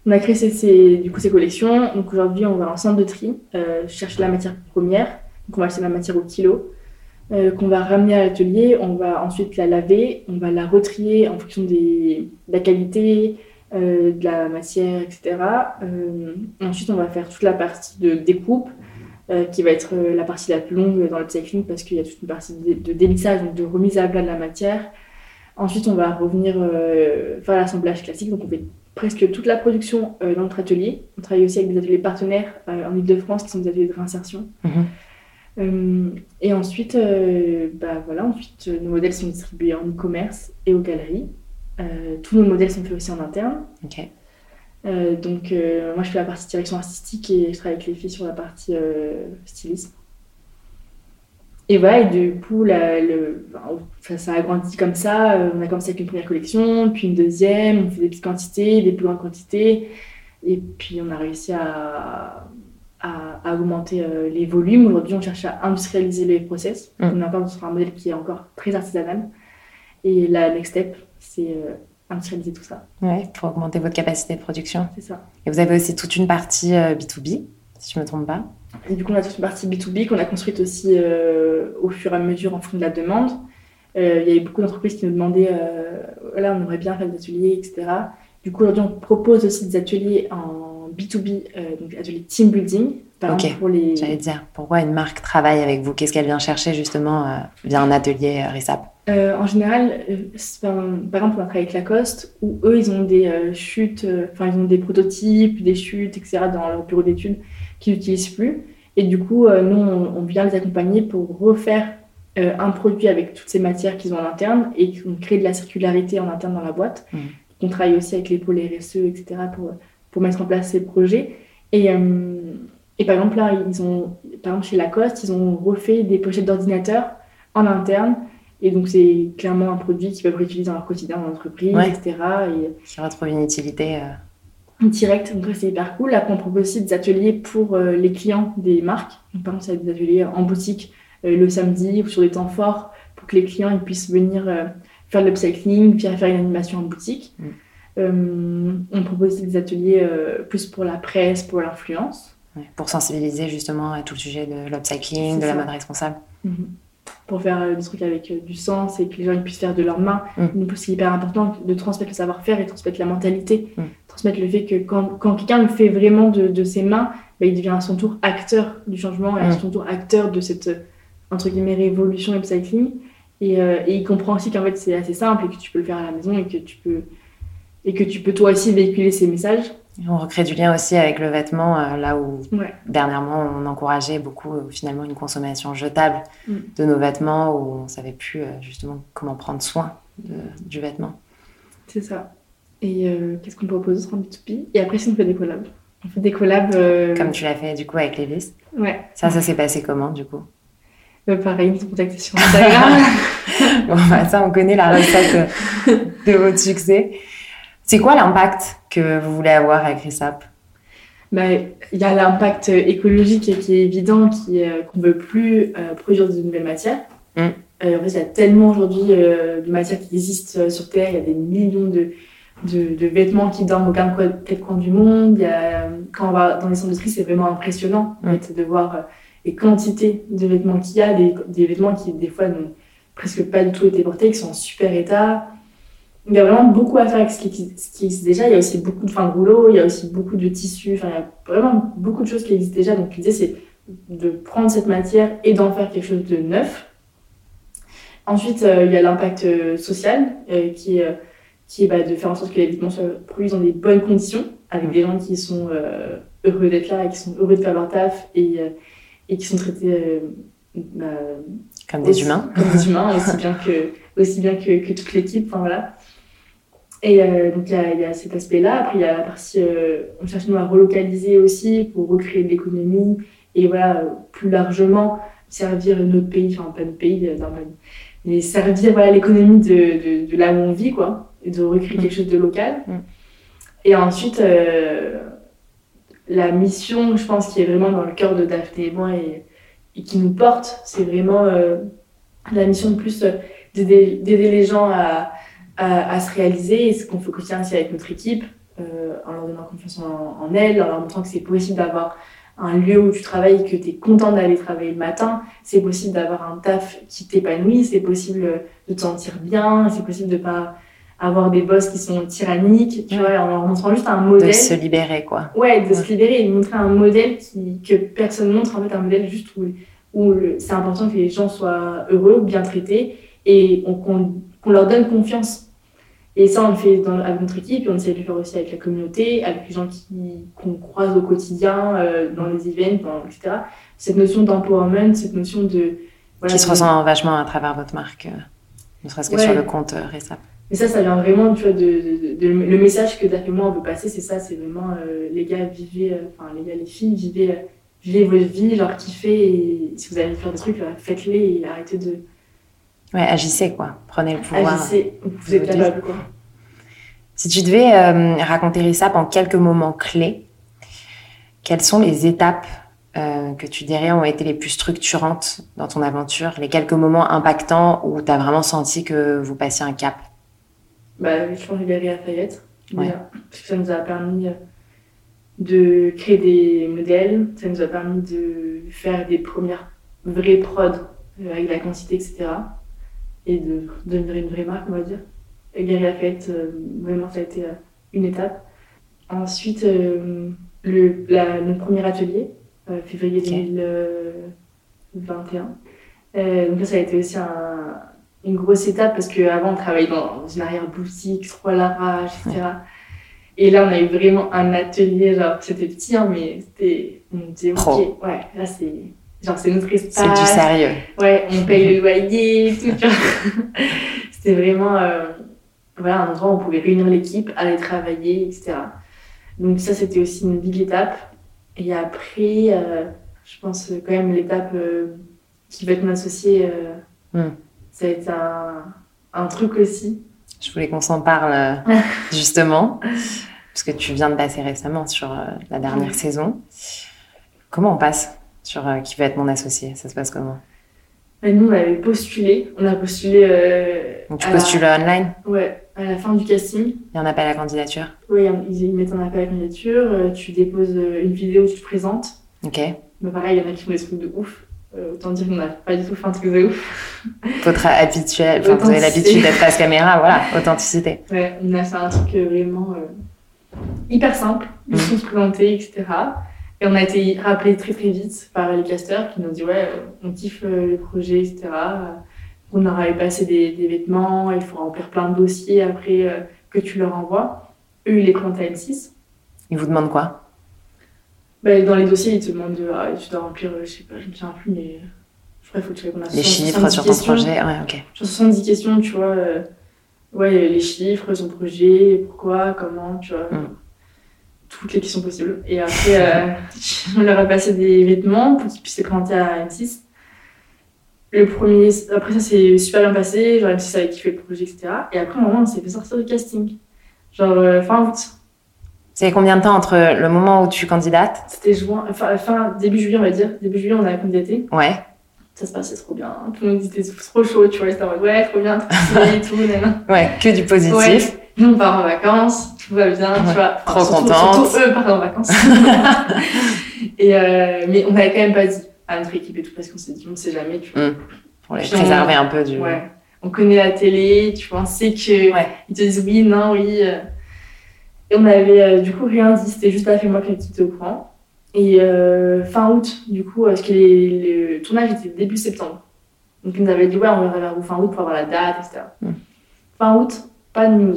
[SPEAKER 2] on a créé ces, ces- du coup, ces collections. Donc aujourd'hui, on va en centre de tri, euh, chercher la matière première. Donc on va acheter la matière au kilo, euh, qu'on va ramener à l'atelier. On va ensuite la laver, on va la retrier en fonction des, de la qualité, euh, de la matière, etc. Euh, ensuite, on va faire toute la partie de découpe. euh, qui va être la partie la plus longue dans le cycling parce qu'il y a toute une partie de, de délissage, donc de remise à plat de la matière, Ensuite, on va revenir faire l'assemblage classique. Donc, on fait presque toute la production dans notre atelier. On travaille aussi avec des ateliers partenaires en Ile-de-France qui sont des ateliers de réinsertion.
[SPEAKER 1] Mhm.
[SPEAKER 2] Et ensuite, bah, voilà, ensuite, nos modèles sont distribués en e-commerce et aux galeries. Euh, tous nos modèles sont faits aussi en interne. Euh, donc, euh, moi, je fais la partie direction artistique et je travaille avec les filles sur la partie stylisme. Et voilà, et du coup, la- le, ça, ça a grandi comme ça. On a commencé avec une première collection, puis une deuxième, on fait des petites quantités, des plus grandes quantités. Et puis, on a réussi à, à, à augmenter euh, les volumes. Aujourd'hui, on cherche à industrialiser les process.
[SPEAKER 1] Mm.
[SPEAKER 2] On encore sur un modèle qui est encore très artisanal. Et la next step, c'est euh, industrialiser tout ça.
[SPEAKER 1] Ouais, pour augmenter votre capacité de production.
[SPEAKER 2] C'est ça.
[SPEAKER 1] Et vous avez aussi toute une partie euh, B2B, si je me trompe pas.
[SPEAKER 2] Et du coup, on a toute une partie B2B qu'on a construite aussi euh, au fur et à mesure en fonction de la demande. Euh, il y avait beaucoup d'entreprises qui nous demandaient, euh, voilà, on aimerait bien faire des ateliers, etc. Du coup, aujourd'hui, on propose aussi des ateliers en B2B, euh, donc des ateliers team building, par
[SPEAKER 1] Ok.
[SPEAKER 2] exemple pour les...
[SPEAKER 1] J'allais dire, pourquoi une marque travaille avec vous? Qu'est-ce qu'elle vient chercher justement euh, via un atelier euh, RISAP?
[SPEAKER 2] Euh, en général, euh, par, exemple, on a travaillé avec Lacoste, où eux, ils ont des euh, chutes, euh, enfin, ils ont des prototypes, des chutes, etc., dans leur bureau d'études qu'ils n'utilisent plus. Et du coup, nous, on, on vient les accompagner pour refaire un produit avec toutes ces matières qu'ils ont en interne et qu'on crée de la circularité en interne dans la boîte.
[SPEAKER 1] Mhm.
[SPEAKER 2] On travaille aussi avec les pôles RSE, etc., pour, pour mettre en place ces projets. Et, et par exemple, là, ils ont, par exemple, chez Lacoste, ils ont refait des pochettes d'ordinateur en interne. Et donc, c'est clairement un produit qu'ils peuvent réutiliser dans leur quotidien dans l'entreprise,
[SPEAKER 1] Ouais.
[SPEAKER 2] etc. Et
[SPEAKER 1] qui retrouve une utilité euh,
[SPEAKER 2] direct, donc ça, c'est hyper cool. Après, on propose aussi des ateliers pour euh, les clients des marques. Donc, par exemple, ça des ateliers en boutique euh, le samedi ou sur des temps forts pour que les clients ils puissent venir faire de l'upcycling, puis faire une animation en boutique.
[SPEAKER 1] Mm.
[SPEAKER 2] On propose aussi des ateliers plus pour la presse, pour l'influence.
[SPEAKER 1] ouais, pour sensibiliser justement à tout le sujet de l'upcycling, de la mode responsable.
[SPEAKER 2] Mhm. Pour faire euh, des trucs avec euh, du sens et que les gens ils puissent faire de leurs mains.
[SPEAKER 1] Mm.
[SPEAKER 2] Donc c'est hyper important de transmettre le savoir-faire et transmettre la mentalité,
[SPEAKER 1] Mm.
[SPEAKER 2] transmettre le fait que quand, quand quelqu'un le fait vraiment de, de ses mains, bah, il devient à son tour acteur du changement et à
[SPEAKER 1] Mm.
[SPEAKER 2] son tour acteur de cette euh, entre guillemets révolution upcycling. Et, euh, et il comprend aussi qu'en fait c'est assez simple et que tu peux le faire à la maison et que tu peux et que tu peux toi aussi véhiculer ces messages.
[SPEAKER 1] On recrée du lien aussi avec le vêtement, euh, là où
[SPEAKER 2] Ouais.
[SPEAKER 1] dernièrement on encourageait beaucoup euh, finalement une consommation jetable
[SPEAKER 2] Mm.
[SPEAKER 1] de nos vêtements, où on savait plus euh, justement comment prendre soin de- du vêtement.
[SPEAKER 2] C'est ça. Et qu'est-ce qu'on propose en B2B Et après, si on fait des collabs. On fait des collabs.
[SPEAKER 1] Comme tu l'as fait du coup avec Lévis.
[SPEAKER 2] Ouais.
[SPEAKER 1] Ça, ça s'est passé comment du coup?
[SPEAKER 2] Euh, pareil, ils nous ont sur Instagram.
[SPEAKER 1] Bon, bah, ça, on connaît la recette de votre succès. C'est quoi l'impact que vous voulez avoir avec RISAP
[SPEAKER 2] Bah, Il y a l'impact écologique qui est évident, qui euh, qu'on ne veut plus euh, produire de nouvelles matières.
[SPEAKER 1] Mm.
[SPEAKER 2] Euh, en fait, il y a tellement aujourd'hui de matières qui existent sur Terre. Il y a des millions de, de, de vêtements qui dorment au quatre coins- du monde. Y a, quand on va dans les centres de tri, c'est vraiment impressionnant en
[SPEAKER 1] Mm.
[SPEAKER 2] fait, de voir les quantités de vêtements qu'il y a, des, des vêtements qui, des fois, n'ont presque pas du tout été portés, qui sont en super état. Il y a vraiment beaucoup à faire avec ce qui, ce qui existe déjà. Il y a aussi beaucoup de fins de rouleau, il y a aussi beaucoup de tissus. Enfin, il y a vraiment beaucoup de choses qui existent déjà. Donc, l'idée, c'est de prendre cette matière et d'en faire quelque chose de neuf. Ensuite, euh, il y a l'impact euh, social euh, qui est, euh, qui est bah, de faire en sorte que les vêtements soient produits dans des bonnes conditions, avec des gens qui sont heureux d'être là et qui sont heureux de faire leur taf et, et qui sont traités bah,
[SPEAKER 1] Comme des
[SPEAKER 2] aussi-
[SPEAKER 1] humains
[SPEAKER 2] Comme des humains, aussi bien que, aussi bien que, que toute l'équipe. Enfin, voilà. Et euh, donc, il y a, il y a cet aspect-là. Après, il y a la partie, euh, on cherche nous à relocaliser aussi pour recréer de l'économie et voilà, plus largement servir notre pays, enfin, pas notre pays, euh, normal, mais servir voilà, l'économie de, de, de là où on vit, quoi, et de recréer
[SPEAKER 1] Mm.
[SPEAKER 2] quelque chose de local.
[SPEAKER 1] Mm.
[SPEAKER 2] Et ensuite, la mission, je pense, qui est vraiment dans le cœur de Daphné et moi et, et qui nous porte, c'est vraiment la mission de plus d'aider les gens à, à, à se réaliser et ce qu'on fait au quotidien aussi avec notre équipe, euh, en leur donnant confiance en, en elles, en leur montrant que c'est possible d'avoir un lieu où tu travailles, que tu es content d'aller travailler le matin, c'est possible d'avoir un taf qui t'épanouit, c'est possible de te sentir bien, c'est possible de pas avoir des boss qui sont tyranniques, tu vois, en leur montrant juste un
[SPEAKER 1] de
[SPEAKER 2] modèle.
[SPEAKER 1] se libérer quoi.
[SPEAKER 2] Ouais, de
[SPEAKER 1] Ouais.
[SPEAKER 2] se libérer et de montrer un modèle qui, que personne montre, en fait, un modèle juste où, où c'est important que les gens soient heureux, bien traités et on- qu'on qu'on leur donne confiance. Et ça, on le fait dans, avec notre équipe et on essaie de le faire aussi avec la communauté, avec les gens qu'on croise au quotidien, euh, dans les events, dans- etc. Cette notion d'empowerment, cette notion de. voilà,
[SPEAKER 1] qui se
[SPEAKER 2] de-
[SPEAKER 1] ressent vachement à travers votre marque, euh, ne serait-ce que
[SPEAKER 2] Ouais.
[SPEAKER 1] sur le compte euh, RISAP.
[SPEAKER 2] Mais ça, ça vient vraiment, tu vois, de, de- de- le message que Daphné et moi on veut passer, c'est ça, c'est vraiment, euh, les gars, vivez, enfin, les gars, les filles, vivez, vivez votre vie, genre, kiffez, et si vous allez faire des trucs, faites-les et arrêtez de
[SPEAKER 1] Ouais, agissez quoi. Prenez le pouvoir.
[SPEAKER 2] agir, vous êtes capable, quoi.
[SPEAKER 1] Si tu devais euh, raconter RISAP en quelques moments clés, quelles sont les étapes euh, que tu dirais ont été les plus structurantes dans ton aventure, les quelques moments impactants où tu as vraiment senti que vous passiez un cap?
[SPEAKER 2] Bah, je pense que Galerie Lafayette,
[SPEAKER 1] Ouais.
[SPEAKER 2] parce que ça nous a permis euh, de créer des modèles, ça nous a permis de faire des premières vraies prods euh, avec la quantité, etc. Et de devenir une vraie marque, on va dire. Et Galerie Lafayette, euh, vraiment, ça a été euh, une étape. Ensuite, euh, le, la, notre premier atelier, février
[SPEAKER 1] Ok.
[SPEAKER 2] 2021. Euh, donc là, ça a été aussi un, une grosse étape parce qu'avant, on travaillait dans une arrière-boutique, à l'arrache, etc. Et là, on a eu vraiment un atelier, genre, c'était petit, hein, mais c'était, on disait, ok, ouais, là, c'est, genre, c'est notre
[SPEAKER 1] C'est du
[SPEAKER 2] espace.
[SPEAKER 1] sérieux.
[SPEAKER 2] Ouais, on paye le loyer, tout. C'était vraiment, euh, voilà, un endroit où on pouvait réunir l'équipe, aller travailler, etc. Donc ça, c'était aussi une big étape. Et après, euh, je pense euh, quand même l'étape euh, qui va être euh,
[SPEAKER 1] Hmm.
[SPEAKER 2] ça va être un, un truc aussi.
[SPEAKER 1] Je voulais qu'on s'en parle justement, parce que tu viens de passer récemment sur la dernière saison. Comment on passe? Sur euh, qui va être mon associé Ça se passe comment?
[SPEAKER 2] Et nous, on avait postulé. On a postulé euh,
[SPEAKER 1] Donc tu
[SPEAKER 2] à, la,
[SPEAKER 1] postules online?
[SPEAKER 2] Ouais, à la fin du casting.
[SPEAKER 1] Il y a un appel à candidature?
[SPEAKER 2] Oui, ils, mettent un appel à candidature. euh, tu déposes une vidéo où tu te présentes.
[SPEAKER 1] Ok.
[SPEAKER 2] Mais pareil, il y en a qui font des trucs de ouf. Euh, autant dire qu'on n'a pas du tout fait un truc de ouf.
[SPEAKER 1] Votre habituel, enfin, vous avez l'habitude d'être face caméra, voilà, authenticité.
[SPEAKER 2] Ouais, on a fait un truc vraiment hyper simple,
[SPEAKER 1] Mm.
[SPEAKER 2] juste on se présenter, etc. Et on a été rappelé très très vite par les casteurs qui nous ont dit ouais, euh, on kiffe euh, le projet, etc. On aura passé des, des vêtements, il faut remplir plein de dossiers après euh, que tu leur envoies. Eux, ils les présentent à M6.
[SPEAKER 1] Ils vous demandent quoi?
[SPEAKER 2] Bah, dans les dossiers, ils te demandent de, ah, tu dois remplir, je sais pas, je me souviens plus, mais je crois qu'il faut que tu répondes à
[SPEAKER 1] Les
[SPEAKER 2] 60,
[SPEAKER 1] chiffres
[SPEAKER 2] 70
[SPEAKER 1] sur ton
[SPEAKER 2] questions.
[SPEAKER 1] projet Ouais, ok.
[SPEAKER 2] Sur 70 questions, tu vois, euh, ouais, les chiffres, son projet, pourquoi, comment, tu vois,
[SPEAKER 1] Mm.
[SPEAKER 2] Toutes les questions possibles. Et après, euh, on leur a passé des vêtements pour qu'ils puissent les présenter à M6. Le premier, après ça s'est super bien passé, genre M6 avait kiffé le projet, etc. Et après, moment, on s'est fait sortir du casting. Genre euh, fin août.
[SPEAKER 1] C'est combien de temps entre le moment où tu candidates?
[SPEAKER 2] C'était juin, enfin, fin, début juillet, on va dire. Début juillet, on a candidaté.
[SPEAKER 1] Ouais.
[SPEAKER 2] Ça se passait trop bien. Tout le monde était trop chaud, tu vois. Ils étaient en mode, ouais, trop bien, trop et tout, nanana.
[SPEAKER 1] Ouais, que du positif.
[SPEAKER 2] Ouais. Nous, on part en vacances, tout va bien,
[SPEAKER 1] Ouais.
[SPEAKER 2] tu vois.
[SPEAKER 1] Trop
[SPEAKER 2] surtout,
[SPEAKER 1] contente.
[SPEAKER 2] Surtout eux partent en vacances. et euh, mais on n'avait quand même pas dit à notre équipe et tout, parce qu'on s'est dit, on sait jamais, tu vois.
[SPEAKER 1] Pour les
[SPEAKER 2] Puis on-
[SPEAKER 1] préserver un peu du.
[SPEAKER 2] Ouais. On connaît la télé, tu vois, on sait que
[SPEAKER 1] Ouais.
[SPEAKER 2] ils te disent oui, non, oui. euh. Et on avait euh, du coup rien dit, c'était juste la fait moi qui était au courant. Et euh, fin août, du coup, parce que le tournage était début septembre. Donc ils nous avaient dit ouais, on verra vers vous fin août pour avoir la date, etc.
[SPEAKER 1] Mm.
[SPEAKER 2] Fin août, pas de news.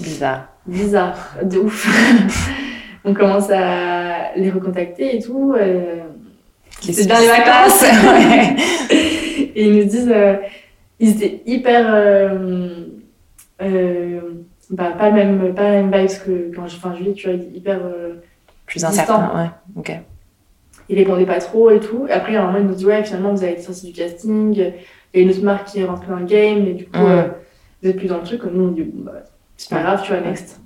[SPEAKER 1] Bizarre.
[SPEAKER 2] Bizarre, de ouf. on commence à les recontacter et tout. euh, C'est bien les vacances.
[SPEAKER 1] Ouais.
[SPEAKER 2] et ils nous disent, euh, ils étaient hyper, euh, bah, pas le même, pas la même vibes que quand j'ai, enfin, Julie, tu vois, hyper,
[SPEAKER 1] Plus incertain, ouais. Ok.
[SPEAKER 2] ils répondaient pas trop et tout. Et après, à un moment, ils nous disent, ouais, finalement, vous avez été sorti du casting, il y a une autre marque qui est rentrée dans le game, et du coup,
[SPEAKER 1] Mm.
[SPEAKER 2] vous êtes plus dans le truc. Nous, on dit, bon, bah, c'est pas grave, tu vois, next.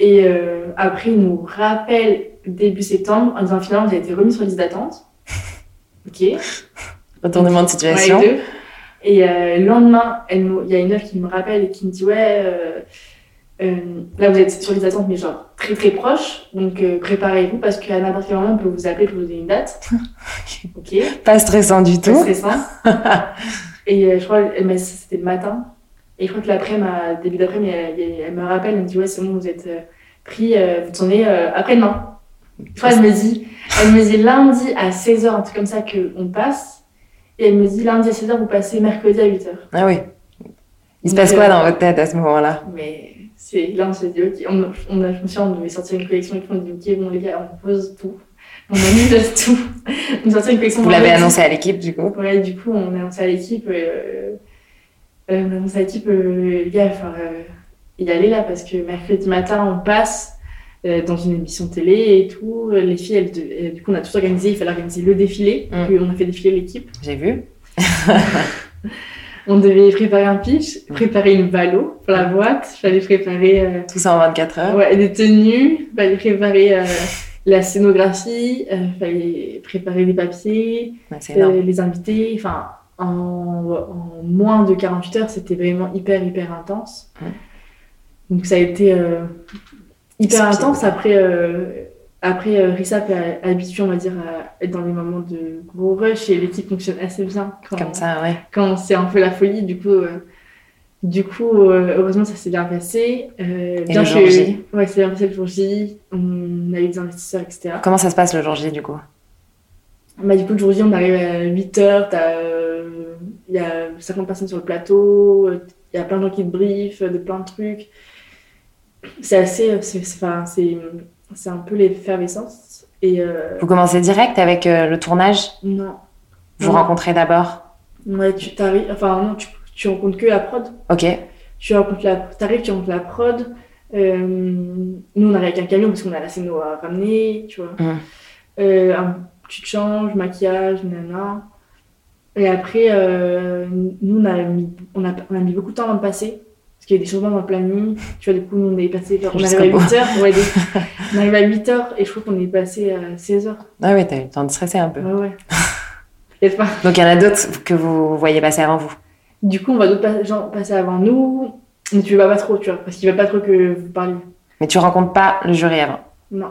[SPEAKER 2] Et euh, après, ils nous rappellent début septembre en disant, finalement, vous avez été remis sur liste d'attente. Ok.
[SPEAKER 1] Retournement de situation.
[SPEAKER 2] Et euh, le lendemain, il y a une meuf qui me rappelle et qui me dit Ouais, euh, là vous êtes sur les attentes, mais genre très très proche, donc euh, préparez-vous parce qu'à n'importe quel moment on peut vous appeler pour vous donner une date. ok,
[SPEAKER 1] Pas stressant du
[SPEAKER 2] pas
[SPEAKER 1] tout.
[SPEAKER 2] stressant. et je crois, c'était le matin. Et je crois que l'après, ma début d'après, elle, elle- elle me rappelle, elle me dit Ouais, c'est bon, vous êtes euh, pris, euh, vous tournez euh, après-demain. Je crois qu'elle me dit, elle me dit lundi à 16h, un truc comme ça, qu'on passe. Et elle me dit lundi à 16h, vous passez mercredi à 8h.
[SPEAKER 1] Ah oui. Il se passe quoi dans votre tête à ce moment-là?
[SPEAKER 2] Mais c'est là, on s'est dit, ok, on, on a, souviens, on devait sortir une collection et tout, on dit, ok, bon, les gars, on pose tout. On annule tout. On sortit une collection.
[SPEAKER 1] Vous l'avez annoncé à l'équipe du coup?
[SPEAKER 2] Ouais, du coup, on a annoncé à l'équipe, euh, euh, on a annoncé à l'équipe, euh, les gars, il euh, y aller là, parce que mercredi matin, on passe dans une émission télé et tout. Les filles, elles, du coup, on a tout organisé, il fallait organiser le défilé,
[SPEAKER 1] Mm.
[SPEAKER 2] puis on a fait défiler l'équipe.
[SPEAKER 1] J'ai vu.
[SPEAKER 2] On devait préparer un pitch, préparer une valo pour la boîte, il fallait préparer euh,
[SPEAKER 1] Tout ça en 24 heures.
[SPEAKER 2] ouais, des tenues, il fallait préparer euh, la scénographie, il fallait préparer les papiers,
[SPEAKER 1] Ouais,
[SPEAKER 2] les invités. Enfin, en, en moins de 48 heures, c'était vraiment hyper, hyper intense.
[SPEAKER 1] Ouais.
[SPEAKER 2] Donc ça a été euh, hyper intense.
[SPEAKER 1] bien.
[SPEAKER 2] Après, euh, après euh, Rissap est habitué, on va dire, à être dans des moments de gros rush et l'équipe fonctionne assez bien quand,
[SPEAKER 1] Comme ça, ouais.
[SPEAKER 2] quand c'est un peu la folie. Du coup, euh, du coup euh, heureusement, ça s'est bien passé. Euh, bien
[SPEAKER 1] le jour J?
[SPEAKER 2] Ouais, c'est bien passé le jour J. On a eu des investisseurs, etc.
[SPEAKER 1] Comment ça se passe le jour J du coup?
[SPEAKER 2] Bah, du coup, le jour J, on arrive à 8h, il y a 50 personnes sur le plateau, il y a plein de gens qui te briefent de plein de trucs. C'est assez. C'est c'est- un peu l'effervescence. Et euh,
[SPEAKER 1] Vous commencez direct avec euh, le tournage?
[SPEAKER 2] Non.
[SPEAKER 1] Vous
[SPEAKER 2] Non.
[SPEAKER 1] rencontrez d'abord?
[SPEAKER 2] Ouais, tu t'arrives. Enfin, non, tu, tu rencontres que la prod.
[SPEAKER 1] Ok.
[SPEAKER 2] Tu rencontres la. T'arrives, tu rencontres la prod. Euh, nous, on arrive avec un camion parce qu'on a la scène à ramener, tu vois. Euh, un- tu te changes, maquillage, nana. Et après, euh, nous, on a, mis, on, a, on a mis beaucoup de temps avant de passer. Parce qu'il y a des changements dans le planning. Tu vois, du coup, nous, on est passé. On arrive à
[SPEAKER 1] bout.
[SPEAKER 2] 8h. Ouais, on arrive à 8h et je crois qu'on est passé à 16h.
[SPEAKER 1] Ah oui, t'as eu le temps de stresser un peu.
[SPEAKER 2] Ouais, ouais.
[SPEAKER 1] Donc il y en a d'autres que vous voyez passer avant vous.
[SPEAKER 2] Du coup, on va d'autres gens passer avant nous. Mais tu vas pas trop, tu vois, parce qu'il va pas trop que vous parliez.
[SPEAKER 1] Mais tu rencontres pas le jury avant.
[SPEAKER 2] Non.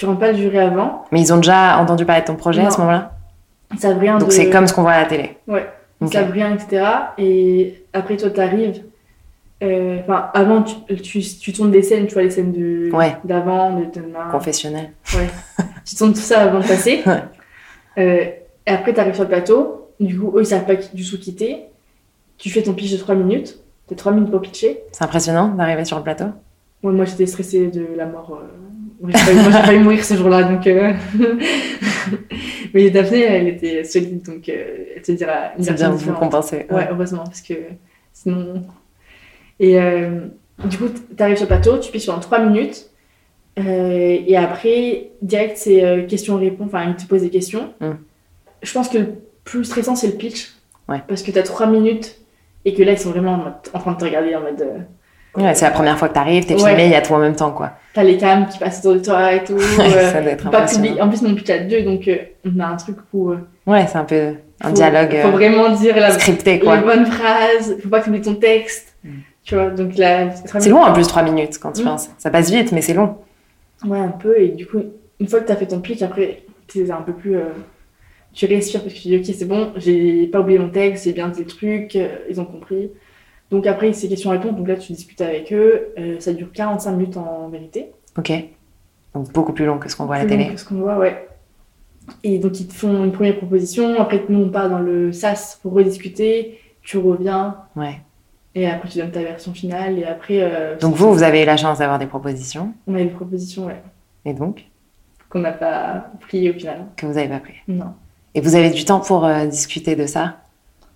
[SPEAKER 2] Tu rentres pas le jury avant.
[SPEAKER 1] Mais ils ont déjà entendu parler de ton projet à ce moment-là
[SPEAKER 2] Ils savent rien
[SPEAKER 1] Donc
[SPEAKER 2] de-
[SPEAKER 1] c'est comme ce qu'on voit à la télé.
[SPEAKER 2] Ouais. Ils
[SPEAKER 1] Ok.
[SPEAKER 2] savent rien, etc. Et après, toi, t'arrives. euh, Enfin, avant, tu, tu, tu tournes des scènes, tu vois, les scènes de
[SPEAKER 1] Ouais.
[SPEAKER 2] d'avant, de demain.
[SPEAKER 1] Confessionnel.
[SPEAKER 2] Tu tournes tout ça avant de passer.
[SPEAKER 1] Ouais.
[SPEAKER 2] Euh, et après, t'arrives sur le plateau. Du coup, eux, ils savent pas du tout quitter. Tu fais ton pitch de 3 minutes. T'as 3 minutes pour pitcher.
[SPEAKER 1] C'est impressionnant d'arriver sur le plateau.
[SPEAKER 2] Ouais, moi, j'étais stressée de la mort. euh. Moi, j'ai failli mourir ce jour-là. Donc, euh, Mais Daphné, elle était solide. Donc, euh, elle te dira
[SPEAKER 1] C'est bien vous compenser.
[SPEAKER 2] Ouais, heureusement, parce que sinon. Et euh, du coup, tu arrives sur le plateau, tu pisses pendant 3 minutes. et après, direct, c'est questions-réponses. Enfin, ils te posent des questions.
[SPEAKER 1] Mm.
[SPEAKER 2] Je pense que le plus stressant, c'est le pitch.
[SPEAKER 1] Ouais.
[SPEAKER 2] Parce que tu as 3 minutes et que là, ils sont vraiment en train de te regarder en mode.
[SPEAKER 1] Ouais, c'est la première fois que t'arrives, t'es filmé, il y a tout en même temps, quoi.
[SPEAKER 2] T'as les cams qui passent autour de toi et tout.
[SPEAKER 1] Ouais,
[SPEAKER 2] euh,
[SPEAKER 1] ça doit être
[SPEAKER 2] pas En plus, mon pitch a deux, donc euh, on a un truc où. euh,
[SPEAKER 1] Ouais, c'est un peu un
[SPEAKER 2] faut-
[SPEAKER 1] dialogue
[SPEAKER 2] Faut
[SPEAKER 1] euh,
[SPEAKER 2] vraiment dire la,
[SPEAKER 1] scripté,
[SPEAKER 2] les
[SPEAKER 1] quoi.
[SPEAKER 2] bonnes phrases, faut pas que ton texte.
[SPEAKER 1] Mm.
[SPEAKER 2] Tu vois, donc là.
[SPEAKER 1] C'est long en plus, 3 minutes, quand tu
[SPEAKER 2] Mm.
[SPEAKER 1] penses. Ça passe vite, mais c'est long.
[SPEAKER 2] Ouais, un peu. Et du coup, une fois que tu as fait ton pitch, après, tu un peu plus. tu respires parce que tu dis, ok, c'est bon, j'ai pas oublié mon texte, j'ai bien dit le truc, ils ont compris. Donc après, c'est questions-réponses. Donc là, tu discutes avec eux. euh, ça dure 45 minutes en vérité.
[SPEAKER 1] Ok. Donc beaucoup plus long que ce qu'on voit à la
[SPEAKER 2] Plus long
[SPEAKER 1] télé.
[SPEAKER 2] que ce qu'on voit, ouais. Et donc, ils te font une première proposition. Après, nous, on part dans le SAS pour rediscuter. Tu reviens.
[SPEAKER 1] Ouais.
[SPEAKER 2] Et après, tu donnes ta version finale. Et après. euh,
[SPEAKER 1] Donc vous, vous avez la chance d'avoir des propositions.
[SPEAKER 2] On a une proposition, ouais.
[SPEAKER 1] Et donc,
[SPEAKER 2] Qu'on n'a pas pris au final.
[SPEAKER 1] que vous avez pas pris.
[SPEAKER 2] Non.
[SPEAKER 1] Et vous avez du temps pour euh, discuter de ça?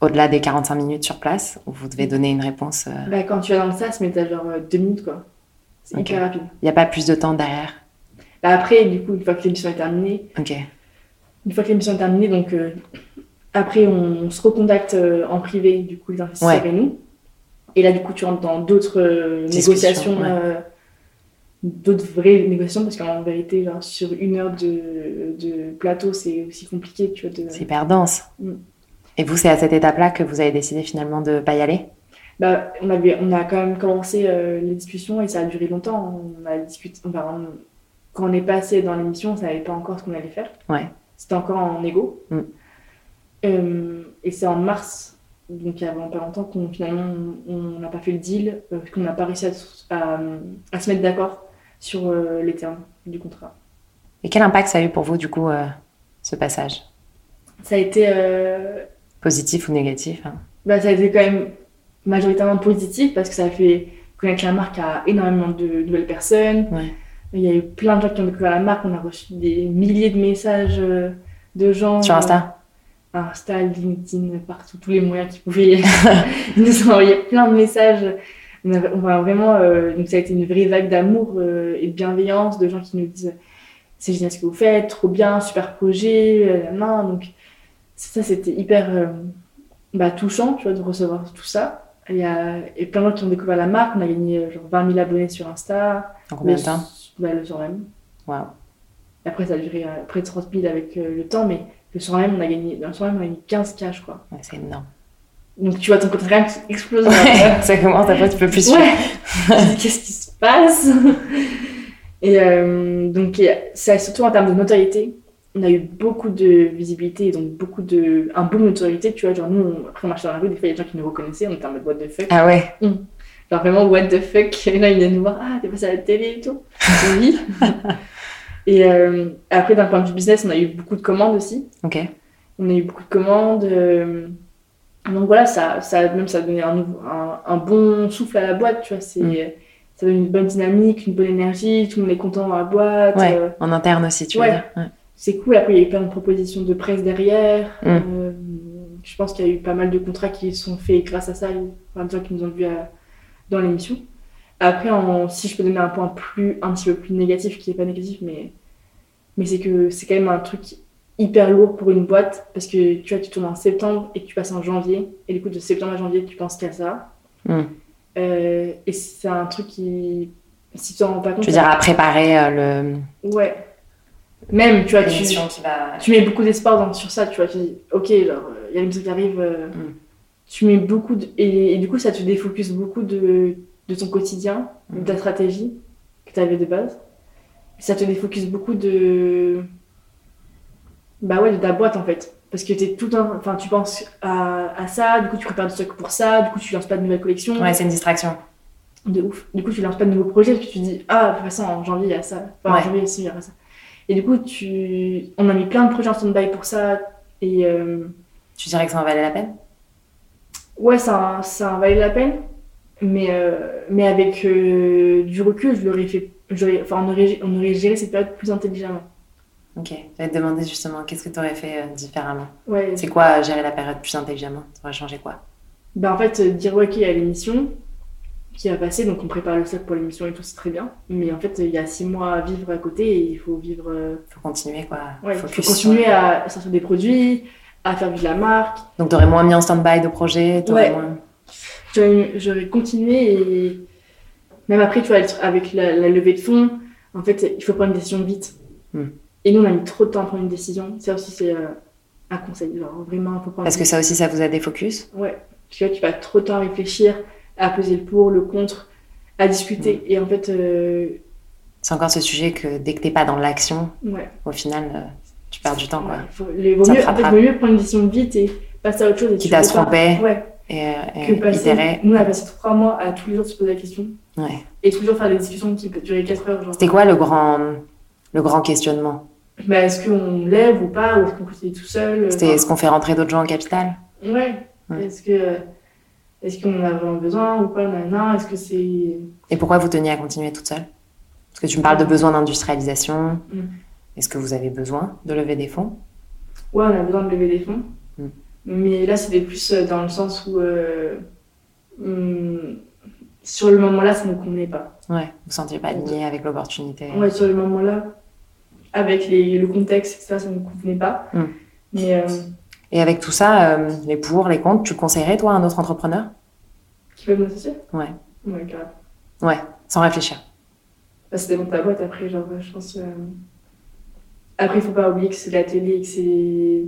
[SPEAKER 1] Au-delà des 45 minutes sur place, où vous devez donner une réponse. Il
[SPEAKER 2] Bah, quand tu vas dans le SAS, mais t'as genre euh, deux minutes, quoi. C'est
[SPEAKER 1] Ok.
[SPEAKER 2] hyper rapide.
[SPEAKER 1] n'y a pas plus de temps derrière
[SPEAKER 2] Bah, après, du coup, une fois que l'émission est terminée,
[SPEAKER 1] Ok.
[SPEAKER 2] une fois que l'émission est terminée, donc euh, après, on, se recontacte euh, en privé, du coup, les investisseurs
[SPEAKER 1] Ouais.
[SPEAKER 2] et nous. Et là, du coup, tu rentres dans d'autres euh, négociations,
[SPEAKER 1] ouais.
[SPEAKER 2] euh, d'autres vraies négociations, parce qu'en vérité, genre, sur une heure de, de plateau, c'est aussi compliqué, tu vois. De...
[SPEAKER 1] C'est hyper dense.
[SPEAKER 2] Mm.
[SPEAKER 1] Et vous, c'est à cette étape-là que vous avez décidé finalement de pas y aller?
[SPEAKER 2] Bah, on, avait, on a quand même commencé euh, les discussions et ça a duré longtemps. On a discuté. enfin, on- quand on est passé dans l'émission, on savait pas encore ce qu'on allait faire.
[SPEAKER 1] Ouais.
[SPEAKER 2] C'était encore en égo.
[SPEAKER 1] Mm.
[SPEAKER 2] Euh, et c'est en mars, donc il y a vraiment pas longtemps, qu'on finalement on n'a pas fait le deal, euh, qu'on n'a pas réussi à, à- à se mettre d'accord sur les termes du contrat.
[SPEAKER 1] Et quel impact ça a eu pour vous, du coup, ce passage?
[SPEAKER 2] Ça a été,
[SPEAKER 1] Positif ou négatif hein
[SPEAKER 2] bah, ça a été quand même majoritairement positif parce que ça a fait connaître la marque à énormément de nouvelles personnes.
[SPEAKER 1] Ouais.
[SPEAKER 2] Il y a eu plein de gens qui ont découvert la marque. On a reçu des milliers de messages euh, de gens.
[SPEAKER 1] Sur Insta?
[SPEAKER 2] euh, Insta, LinkedIn, partout, tous les moyens qu'ils pouvaient. Ils nous ont envoyé plein de messages. On a, on a vraiment, euh, donc ça a été une vraie vague d'amour euh, et de bienveillance, de gens qui nous disent c'est génial ce que vous faites, trop bien, super projet, nan. donc ça c'était hyper euh, bah, touchant, tu vois, de recevoir tout ça. Il y a et plein de gens qui ont découvert la marque, on a gagné euh, genre 20 000 abonnés sur Insta.
[SPEAKER 1] En combien de temps?
[SPEAKER 2] bah, Le soir même.
[SPEAKER 1] Waouh.
[SPEAKER 2] Après, ça a duré euh, près de 30 000 avec euh, le temps, mais le soir même, on a gagné, dans le soir même, on a gagné 15 k, je crois.
[SPEAKER 1] Ouais, c'est énorme.
[SPEAKER 2] Donc, tu vois ton compte Instagram qui explose.
[SPEAKER 1] Ouais, ça commence, après tu peux plus suivre.
[SPEAKER 2] Ouais. Qu'est-ce qui se passe? Et donc, ça, surtout en termes de notoriété, on a eu beaucoup de visibilité, donc beaucoup de. un boom de notoriété, tu vois. Genre, nous, on, après, on marchait dans la rue, des fois, il y a des gens qui nous reconnaissaient, on était en mode what the fuck?
[SPEAKER 1] Ah ouais
[SPEAKER 2] Genre, vraiment, what the fuck? Et là, ils viennent nous voir, ah, t'es passé à la télé et tout. Oui. et euh, après, d'un point de vue business, on a eu beaucoup de commandes aussi.
[SPEAKER 1] Ok.
[SPEAKER 2] On a eu beaucoup de commandes. euh, donc voilà, ça, ça, même ça a donné un, nouveau- un, un bon souffle à la boîte, tu vois. C'est,
[SPEAKER 1] Mm.
[SPEAKER 2] Ça donne une bonne dynamique, une bonne énergie, tout le monde est content dans la boîte.
[SPEAKER 1] Ouais,
[SPEAKER 2] euh,
[SPEAKER 1] en interne aussi, tu
[SPEAKER 2] ouais.
[SPEAKER 1] dire. Ouais.
[SPEAKER 2] C'est cool. Après, il y a eu plein de propositions de presse derrière.
[SPEAKER 1] Mm.
[SPEAKER 2] Euh, je pense qu'il y a eu pas mal de contrats qui sont faits grâce à ça. Il y a plein de gens qui nous ont vus à- dans l'émission. Après, en- si je peux donner un point plus, un petit peu plus négatif, qui n'est pas négatif, mais, mais c'est que c'est quand même un truc hyper lourd pour une boîte parce que tu vois, tu tournes en septembre et que tu passes en janvier. Et du coup, de septembre à janvier, tu penses qu'à ça.
[SPEAKER 1] Mm.
[SPEAKER 2] Euh, et c'est un truc qui. Si tu t'en rends pas compte.
[SPEAKER 1] Tu veux dire à préparer euh, le.
[SPEAKER 2] Ouais. Même, tu vois, tu,
[SPEAKER 1] l'émission qui va.
[SPEAKER 2] tu mets beaucoup d'espoir dans- sur ça, tu vois. Tu dis, ok, alors, il y a une musique qui arrive. euh,
[SPEAKER 1] Mm.
[SPEAKER 2] Tu mets beaucoup de. Et, et du coup, ça te défocus beaucoup de, de ton quotidien,
[SPEAKER 1] Mm.
[SPEAKER 2] de ta stratégie que tu avais de base. Ça te défocus beaucoup de. Bah ouais, de ta boîte en fait. parce que t'es tout un, enfin, tu penses à, à ça, du coup, tu prépares du stock pour ça, du coup, tu lances pas de nouvelles collections.
[SPEAKER 1] Ouais, c'est une distraction.
[SPEAKER 2] De ouf. Du coup, tu lances pas de nouveaux projets parce que tu te dis, ah, de toute façon, en janvier, il y a ça. Enfin,
[SPEAKER 1] Ouais.
[SPEAKER 2] en janvier aussi, il y aura ça. Et du coup, tu... on a mis plein de projets en stand-by pour ça. Et euh,
[SPEAKER 1] Tu dirais que ça en valait la peine?
[SPEAKER 2] Ouais, ça, ça en valait la peine. Mais, euh, mais avec euh, du recul, je l'aurais fait. Enfin, on aurait, on aurait géré cette période plus intelligemment.
[SPEAKER 1] Ok. J'allais te demander justement, qu'est-ce que tu aurais fait différemment?
[SPEAKER 2] Ouais.
[SPEAKER 1] C'est quoi gérer la période plus intelligemment? T'aurais changé quoi?
[SPEAKER 2] Ben, en fait, dire, ok, a l'émission qui va passer, donc on prépare le sac pour l'émission et tout, c'est très bien. Mais en fait, il y a six mois à vivre à côté et il faut vivre. euh,
[SPEAKER 1] Faut continuer quoi.
[SPEAKER 2] Ouais, il faut
[SPEAKER 1] Focus
[SPEAKER 2] continuer à sortir des produits, à faire vivre la marque.
[SPEAKER 1] Donc t'aurais moins mis en stand-by de projets
[SPEAKER 2] Ouais.
[SPEAKER 1] moins...
[SPEAKER 2] J'aurais continué et même après, tu vois, avec la, la levée de fonds, en fait, il faut prendre une décision vite.
[SPEAKER 1] Hmm.
[SPEAKER 2] Et nous, on a mis trop de temps à prendre une décision. Ça aussi, c'est euh, un conseil. Genre, vraiment, il faut prendre.
[SPEAKER 1] Parce que ça aussi, ça vous a défocus
[SPEAKER 2] Ouais. Parce que là, tu vas trop de temps à réfléchir, à peser le pour, le contre, à discuter.
[SPEAKER 1] Hmm.
[SPEAKER 2] Et en fait, euh,
[SPEAKER 1] C'est encore ce sujet que dès que t'es pas dans l'action,
[SPEAKER 2] ouais.
[SPEAKER 1] au final, euh, tu perds du temps quoi.
[SPEAKER 2] Ouais, faut- les- vaut mieux, en fait, vaut mieux prendre une décision vite et passer à autre chose. Et
[SPEAKER 1] Quitte à se tromper.
[SPEAKER 2] Ouais.
[SPEAKER 1] Et, euh,
[SPEAKER 2] Que
[SPEAKER 1] et
[SPEAKER 2] passer.
[SPEAKER 1] itérer.
[SPEAKER 2] Nous, on a passé trois mois à tous les jours se poser la question.
[SPEAKER 1] Ouais.
[SPEAKER 2] Et toujours faire des discussions qui peuvent durer 4 heures.
[SPEAKER 1] C'était quoi le grand, le grand questionnement?
[SPEAKER 2] Bah, est-ce qu'on lève ou pas Ou est-ce qu'on continue tout seul
[SPEAKER 1] C'était est-ce qu'on fait rentrer d'autres gens au capital?
[SPEAKER 2] Ouais.
[SPEAKER 1] Ouais.
[SPEAKER 2] Est-ce que est-ce qu'on en a vraiment besoin ou pas nanana Est-ce que c'est.
[SPEAKER 1] Et pourquoi vous teniez à continuer toute seule? Parce que tu me parles de besoin d'industrialisation.
[SPEAKER 2] Mm.
[SPEAKER 1] Est-ce que vous avez besoin de lever des fonds?
[SPEAKER 2] Ouais, on a besoin de lever des fonds.
[SPEAKER 1] Mm.
[SPEAKER 2] Mais là, c'était plus euh, dans le sens où. euh, hum, sur le moment-là, ça ne nous convenait pas.
[SPEAKER 1] Ouais. Vous ne sentiez pas aligné avec l'opportunité
[SPEAKER 2] Ouais, sur le moment-là, avec les, le contexte, etc., ça ne nous convenait pas. Mais euh,
[SPEAKER 1] Et avec tout ça, euh, les pour, les contre, tu conseillerais toi à un autre entrepreneur?
[SPEAKER 2] Qui peut m'associer
[SPEAKER 1] Ouais.
[SPEAKER 2] Ouais, carrément.
[SPEAKER 1] Ouais, sans réfléchir.
[SPEAKER 2] Bah, dépend de ta boîte après, genre, je pense. euh, Après, il faut pas oublier que c'est de la télé, que c'est.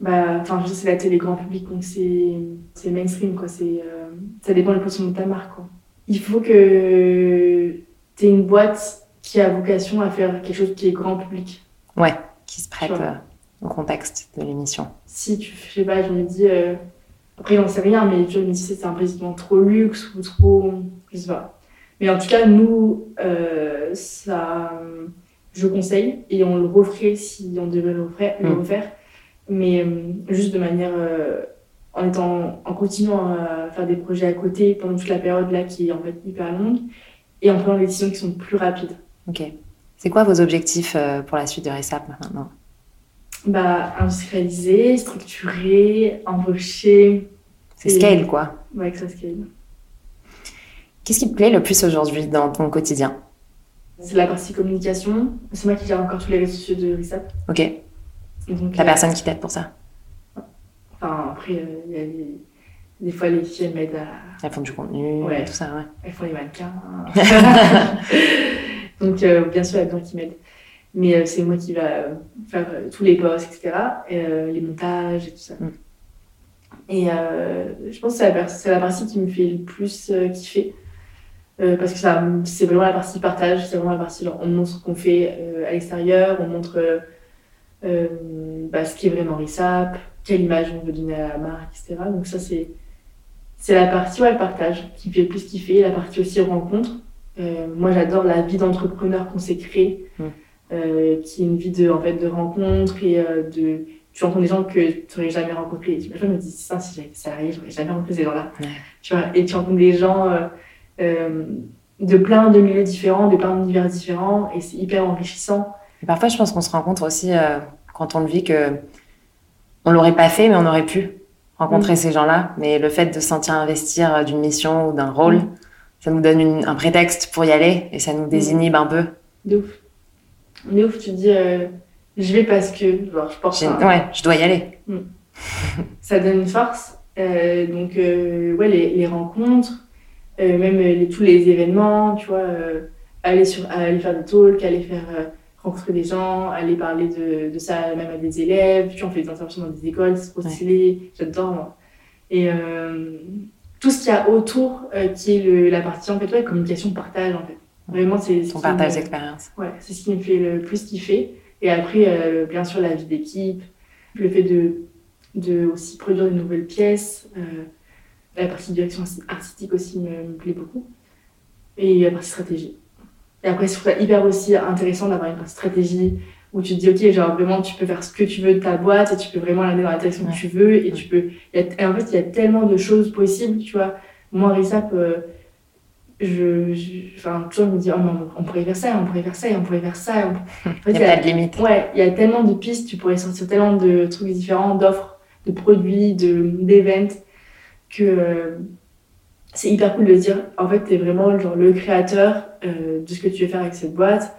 [SPEAKER 2] Bah, enfin, je dire, c'est la télé grand public, donc c'est c'est mainstream, quoi. C'est, euh, Ça dépend du position de ta marque, quoi. Il faut que tu aies une boîte qui a vocation à faire quelque chose qui est grand public.
[SPEAKER 1] Ouais, qui se prête Contexte de l'émission.
[SPEAKER 2] Si tu je sais pas, je me dis. euh, Après, j'en sais rien, mais je me dis c'est un président trop luxe ou trop. Je sais pas. Mais en tout cas, nous, euh, ça, je conseille et on le referait si on devait le refaire, le
[SPEAKER 1] Mm.
[SPEAKER 2] refaire mais euh, juste de manière. euh, en, étant, en continuant à faire des projets à côté pendant toute la période là qui est en fait hyper longue et en prenant des décisions qui sont plus rapides.
[SPEAKER 1] Ok. C'est quoi vos objectifs pour la suite de RESAP maintenant?
[SPEAKER 2] Bah, industrialiser, structurer, embaucher,
[SPEAKER 1] C'est scale quoi.
[SPEAKER 2] ouais, que ça scale.
[SPEAKER 1] Qu'est-ce qui te plaît le plus aujourd'hui dans ton quotidien?
[SPEAKER 2] C'est la partie communication. C'est moi qui gère encore tous les réseaux sociaux de RISAP.
[SPEAKER 1] Ok.
[SPEAKER 2] Donc,
[SPEAKER 1] La
[SPEAKER 2] euh,
[SPEAKER 1] personne qui t'aide pour ça?
[SPEAKER 2] Enfin, après, euh, il y a les- des fois, les filles, elles m'aident à.
[SPEAKER 1] Elles font du contenu,
[SPEAKER 2] Ouais.
[SPEAKER 1] tout ça, ouais.
[SPEAKER 2] Elles font les mannequins. donc, euh, bien sûr, il y a besoin qui m'aident. Mais euh, c'est moi qui va euh, faire euh, tous les posts, etc. Et, les montages et tout ça.
[SPEAKER 1] Mm.
[SPEAKER 2] Et je pense que c'est la, par- c'est la partie qui me fait le plus kiffer. Euh, parce que ça, c'est vraiment la partie partage, c'est vraiment la partie, genre, on montre ce qu'on fait euh, à l'extérieur, on montre euh, bah, ce qui est vraiment RISAP, quelle image on veut donner à la marque, etc. Donc ça, c'est, c'est la partie, ouais, partage qui me fait le plus kiffer, la partie aussi rencontre. Moi, j'adore la vie d'entrepreneur qu'on s'est créée,
[SPEAKER 1] Mm.
[SPEAKER 2] Euh, qui est une vie de, en fait, de rencontre et euh, de... Tu rencontres des gens que tu n'aurais jamais rencontrés. Je me dis, ça, si j'avais salarié, j'aurais jamais rencontré ces gens-là.
[SPEAKER 1] Ouais.
[SPEAKER 2] Tu vois, et tu rencontres des gens euh, de plein de milieux différents, de plein d'univers différents, et c'est hyper enrichissant.
[SPEAKER 1] Et parfois, je pense qu'on se rend compte aussi, quand on le vit, que on l'aurait pas fait, mais on aurait pu rencontrer
[SPEAKER 2] Mm.
[SPEAKER 1] ces gens-là. Mais le fait de se sentir investir d'une mission ou d'un rôle,
[SPEAKER 2] Mm.
[SPEAKER 1] ça nous donne une- un prétexte pour y aller et ça nous désinhibe un peu.
[SPEAKER 2] De ouf. De ouf, tu te dis, euh, je vais parce que, genre, je porte
[SPEAKER 1] J'ai-
[SPEAKER 2] un-
[SPEAKER 1] Ouais, je dois y aller.
[SPEAKER 2] ça donne une force. Euh, donc, euh, ouais, les, les rencontres, même les- tous les événements, tu vois, aller, sur, aller faire des talks, aller faire rencontrer des gens, aller parler de, de ça même à des élèves. Tu vois, on fait des interventions dans des écoles, c'est trop
[SPEAKER 1] Ouais.
[SPEAKER 2] stylé, j'adore moi. Et euh, tout ce qu'il y a autour, euh, qui est le, la partie en fait, ouais, communication, partage en fait. Vraiment, c'est ce
[SPEAKER 1] Ton
[SPEAKER 2] qui
[SPEAKER 1] partage
[SPEAKER 2] me-
[SPEAKER 1] d'expérience.
[SPEAKER 2] Ouais, c'est ce qui me fait le plus kiffer. Et après, euh, bien sûr, la vie d'équipe, Le fait de, de aussi produire de nouvelles pièces. euh, la partie direction artistique aussi me, me plaît beaucoup. Et la partie stratégie. Et après, je trouve ça hyper aussi intéressant d'avoir une partie stratégie où tu te dis, ok, genre vraiment, tu peux faire ce que tu veux de ta boîte et tu peux vraiment l'amener dans la direction
[SPEAKER 1] Ouais.
[SPEAKER 2] que tu veux. Et tu peux. et en fait, il y a tellement de choses possibles, tu vois. Moi, Rissap, euh, je, je- enfin, toujours je me dis, oh, mais on, pourrait faire ça, on pourrait faire ça, on pourrait faire ça.
[SPEAKER 1] Il n'y a pas de limite.
[SPEAKER 2] Ouais, il y a tellement de pistes, tu pourrais sortir tellement de trucs différents, d'offres, de produits, de d'events, que euh, c'est hyper cool de dire, en fait, tu es vraiment genre, le créateur euh, de ce que tu veux faire avec cette boîte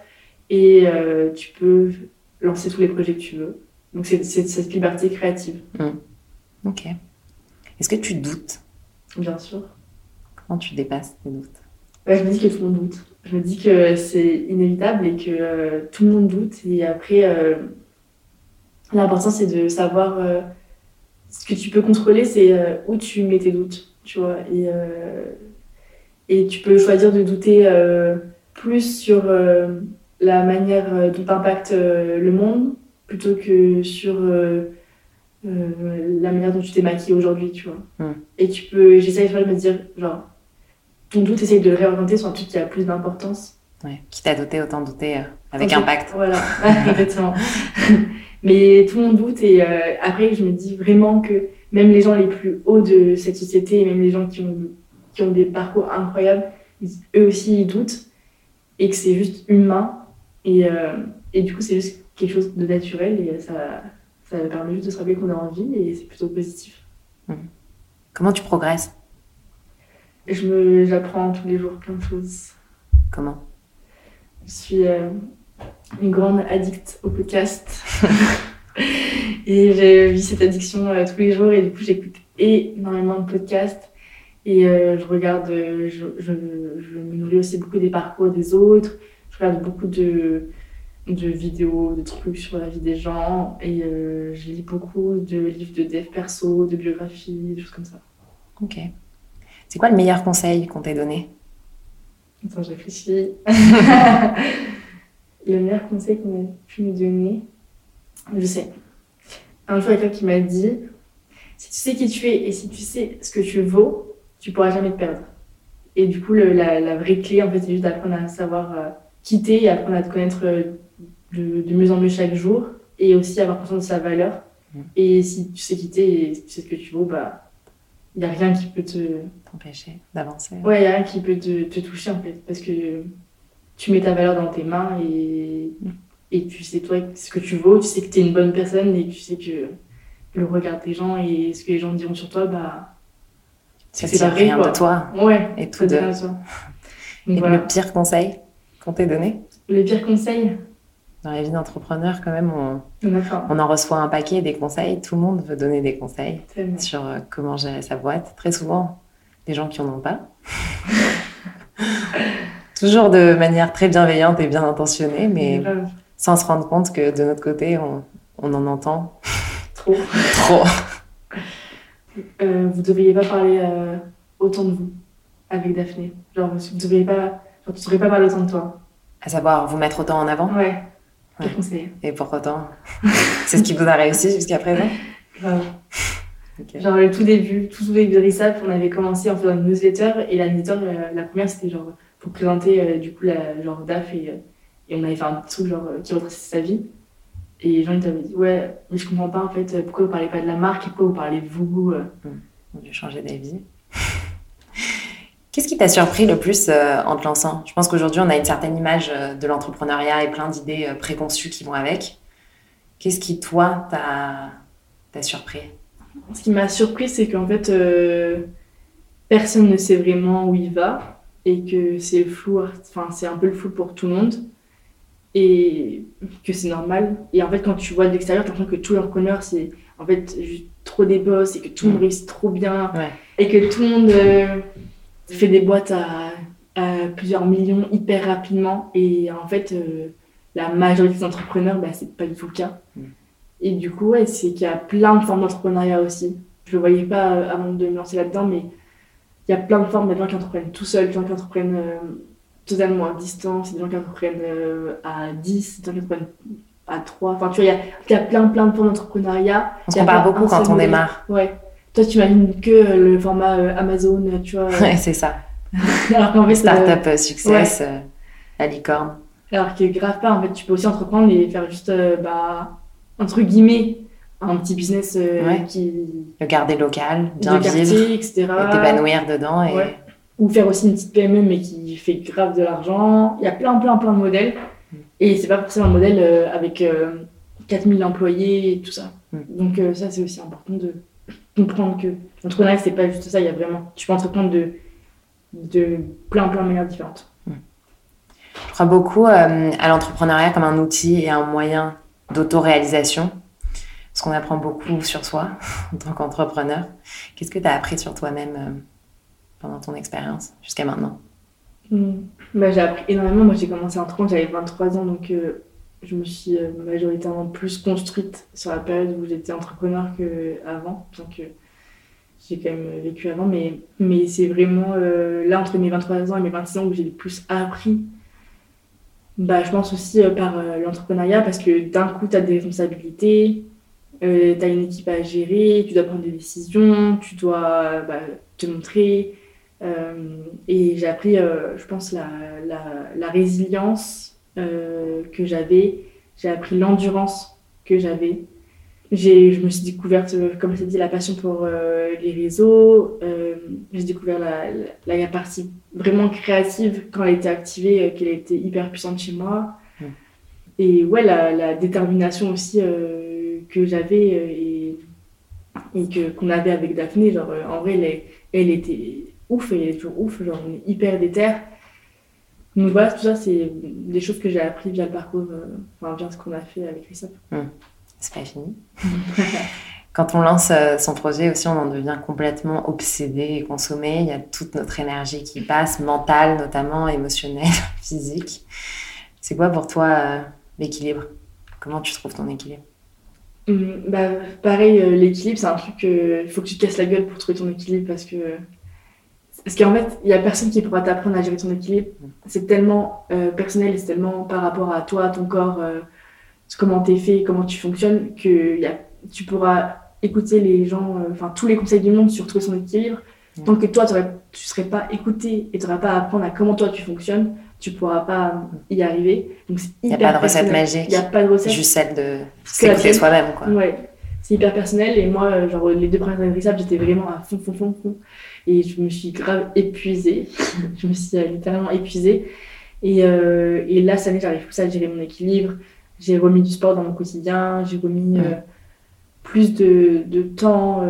[SPEAKER 2] et euh, tu peux lancer tous les projets que tu veux. Donc, c'est c'est cette liberté créative,
[SPEAKER 1] Ok. Est-ce que tu doutes?
[SPEAKER 2] Bien sûr.
[SPEAKER 1] Comment tu dépasses tes doutes?
[SPEAKER 2] Ouais, je me dis que tout le monde doute. Je me dis que c'est inévitable et que euh, tout le monde doute. Et après, euh, l'important, c'est de savoir euh, ce que tu peux contrôler, c'est où tu mets tes doutes, tu vois. Et, et tu peux choisir de douter plus sur la manière dont impacte le monde plutôt que sur la manière dont tu t'es maquillée aujourd'hui, tu vois.
[SPEAKER 1] Mm.
[SPEAKER 2] Et tu peux, j'essaie de me dire, genre, ton doute, essaye de le réorienter sur un truc qui a plus d'importance.
[SPEAKER 1] ouais. Qui t'a douté, autant douter euh, avec
[SPEAKER 2] En fait,
[SPEAKER 1] impact.
[SPEAKER 2] Voilà, exactement. Mais tout le monde doute et euh, après, je me dis vraiment que même les gens les plus hauts de cette société, et même les gens qui ont, qui ont des parcours incroyables, eux aussi, ils doutent et que c'est juste humain. Et, euh, et du coup, c'est juste quelque chose de naturel et ça, ça permet juste de se rappeler qu'on est en vie et c'est plutôt positif.
[SPEAKER 1] Comment tu progresses?
[SPEAKER 2] Je me, j'apprends tous les jours plein de choses.
[SPEAKER 1] Comment?
[SPEAKER 2] Je suis euh, une grande addict au podcast. et j'ai vu cette addiction euh, tous les jours et du coup j'écoute énormément de podcasts. Et euh, je regarde, je, je, je me nourris aussi beaucoup des parcours des autres. Je regarde beaucoup de, de vidéos, de trucs sur la vie des gens. Et je lis beaucoup de livres de dev perso, de biographies, des choses comme ça.
[SPEAKER 1] Ok. C'est quoi le meilleur conseil qu'on t'ait donné?
[SPEAKER 2] Attends, je réfléchis. le meilleur conseil qu'on a pu me donner, je sais. Un jour, il y a quelqu'un qui m'a dit si tu sais qui tu es et si tu sais ce que tu vaux, tu pourras jamais te perdre. Et du coup, le- la, la vraie clé, en fait, c'est juste d'apprendre à savoir euh, quitter et apprendre à te connaître euh, de, de mieux en mieux chaque jour et aussi avoir conscience de sa valeur.
[SPEAKER 1] Mm.
[SPEAKER 2] Et si tu sais quitter et si tu sais ce que tu vaux, bah, il n'y a rien qui peut te,
[SPEAKER 1] T'empêcher d'avancer
[SPEAKER 2] Ouais, il n'y a rien qui peut te, te toucher en fait, parce que tu mets ta valeur dans tes mains et, et tu sais toi ce que tu vaux, tu sais que tu es une bonne personne et tu sais que le regard des gens et ce que les gens diront sur toi, bah.
[SPEAKER 1] Ça
[SPEAKER 2] c'est
[SPEAKER 1] rien
[SPEAKER 2] quoi.
[SPEAKER 1] de toi
[SPEAKER 2] Ouais,
[SPEAKER 1] et tout de...
[SPEAKER 2] ça. Donc
[SPEAKER 1] Et
[SPEAKER 2] voilà.
[SPEAKER 1] le pire conseil qu'on t'ait donné?
[SPEAKER 2] Le pire conseil,
[SPEAKER 1] Dans la vie d'entrepreneur, quand même, on, on en reçoit un paquet des conseils. Tout le monde veut donner des conseils sur euh, comment gérer sa boîte. Très souvent, des gens qui en ont pas. Toujours de manière très bienveillante et bien intentionnée, mais sans se rendre compte que de notre côté, on, on en entend
[SPEAKER 2] Trop.
[SPEAKER 1] trop.
[SPEAKER 2] Euh, vous devriez pas parler euh, autant de vous avec Daphné. Genre, vous devriez pas. Genre, tu devrais pas parler autant de toi.
[SPEAKER 1] À savoir, vous mettre autant en avant.
[SPEAKER 2] Ouais.
[SPEAKER 1] Ouais. Et pour autant, c'est ce qui vous a réussi jusqu'à présent. Ok.
[SPEAKER 2] Genre le tout début, tout début de Rissap, on avait commencé en faisant une newsletter et la newsletter, euh, la première c'était genre pour présenter euh, du coup la genre DAF et, euh, et on avait fait un petit truc genre qui retraçait sa vie. Et les gens ils dit ouais mais je comprends pas en fait pourquoi vous parlez pas de la marque et pourquoi vous parlez de vous. euh.
[SPEAKER 1] On a dû changer d'avis. Qu'est-ce qui t'a surpris le plus euh, en te lançant? Je pense qu'aujourd'hui, on a une certaine image euh, de l'entrepreneuriat et plein d'idées euh, préconçues qui vont avec. Qu'est-ce qui, toi, t'a surpris?
[SPEAKER 2] Ce qui m'a surpris c'est qu'en fait euh, personne ne sait vraiment où il va et que c'est flou, enfin c'est un peu le flou pour tout le monde et que c'est normal. Et en fait, quand tu vois de l'extérieur, t'as l'impression que tous les entrepreneurs, c'est en fait juste trop des boss et que tout le monde
[SPEAKER 1] Mm.
[SPEAKER 2] réussit trop bien
[SPEAKER 1] Ouais.
[SPEAKER 2] et que tout le monde fait des boîtes à, à plusieurs millions hyper rapidement. Et en fait, euh, la majorité des entrepreneurs, bah, c'est pas du tout le cas.
[SPEAKER 1] Mm.
[SPEAKER 2] Et du coup, ouais, c'est qu'il y a plein de formes d'entrepreneuriat aussi. Je le voyais pas euh, avant de me lancer là-dedans, mais il y a plein de formes. Il y a des gens qui entreprennent tout seuls, des gens qui entreprennent euh, totalement à distance, des gens qui entreprennent euh, à 10, des gens qui entreprennent à trois. Enfin, tu vois, il y a, plein, plein de formes d'entrepreneuriat.
[SPEAKER 1] On se compare beaucoup quand on démarre.
[SPEAKER 2] Ouais. Toi, tu imagines que le format euh, Amazon, tu vois.
[SPEAKER 1] Ouais, c'est ça.
[SPEAKER 2] Alors qu'en fait.
[SPEAKER 1] Startup euh, success, la licorne.
[SPEAKER 2] Alors que grave pas, en fait, tu peux aussi entreprendre et faire juste, bah, entre guillemets, un petit business qui.
[SPEAKER 1] Le garder local, bien vivre. etc. T'épanouir dedans et
[SPEAKER 2] ou faire aussi une petite PME mais qui fait grave de l'argent. Il y a plein, plein, plein de modèles. Mm. Et c'est pas forcément un modèle euh, avec 4000 euh, employés et tout ça. Mm. Donc euh, ça, c'est aussi important de comprendre que l'entrepreneuriat, c'est pas juste ça. Il y a vraiment, tu peux entreprendre de, de plein, plein de manières différentes. Mm.
[SPEAKER 1] Je crois beaucoup à l'entrepreneuriat comme un outil et un moyen d'autoréalisation. Parce qu'on apprend beaucoup sur soi en tant qu'entrepreneur. Qu'est-ce que tu as appris sur toi-même pendant ton expérience jusqu'à maintenant?
[SPEAKER 2] Hmm. bah, J'ai appris énormément. Moi, j'ai commencé à entreprendre, j'avais 23 ans, donc euh, je me suis euh, majoritairement plus construite sur la période où j'étais entrepreneur qu'avant. Donc, j'ai quand même vécu avant, mais, mais c'est vraiment euh, là, entre mes 23 ans et mes 26 ans, où j'ai le plus appris. Bah, je pense aussi par l'entrepreneuriat, parce que d'un coup, tu as des responsabilités, tu as une équipe à gérer, tu dois prendre des décisions, tu dois bah, te montrer, euh, et j'ai appris, euh, je pense, la, la, résilience euh, que j'avais. J'ai appris l'endurance que j'avais. Je me suis découverte, comme je dit, la passion pour les réseaux. j'ai découvert la, la, partie vraiment créative quand elle était activée, qu'elle était hyper puissante chez moi. Et ouais, la, détermination aussi que j'avais et, et que, qu'on avait avec Daphné. Genre, en vrai, elle, elle était ouf et il est toujours ouf, genre on est hyper déter. Donc voilà, tout ça, c'est des choses que j'ai appris via le parcours, euh, enfin via ce qu'on a fait avec Rissap.
[SPEAKER 1] Hum, c'est pas fini. Quand on lance euh, son projet aussi, on en devient complètement obsédé et consommé. Il y a toute notre énergie qui passe, mentale notamment, émotionnelle, physique. C'est quoi pour toi euh, l'équilibre? Comment tu trouves ton équilibre?
[SPEAKER 2] Hum, bah, Pareil, l'équilibre, c'est un truc, il faut que tu te casses la gueule pour trouver ton équilibre parce que parce qu'en fait, il n'y a personne qui pourra t'apprendre à gérer ton équilibre. C'est tellement euh, personnel et c'est tellement par rapport à toi, ton corps, euh, comment tu es fait, comment tu fonctionnes, que y a, tu pourras écouter les gens, euh, enfin tous les conseils du monde sur trouver son équilibre. Tant que toi, tu ne serais pas écouté et tu n'auras pas à apprendre à comment toi tu fonctionnes, tu ne pourras pas y arriver.
[SPEAKER 1] Donc Il n'y a pas de recette magique.
[SPEAKER 2] Il n'y a pas de recette.
[SPEAKER 1] Juste celle de s'écouter soi-même.
[SPEAKER 2] Ouais. C'est hyper personnel et moi, genre, les deux premières années de j'étais vraiment à fond, fond, fond, fond. Et je me suis grave épuisée. je me suis euh, littéralement épuisée. Et, euh, et là, cette année, j'arrive plus à gérer mon équilibre. J'ai remis du sport dans mon quotidien. J'ai remis euh, plus de, de temps.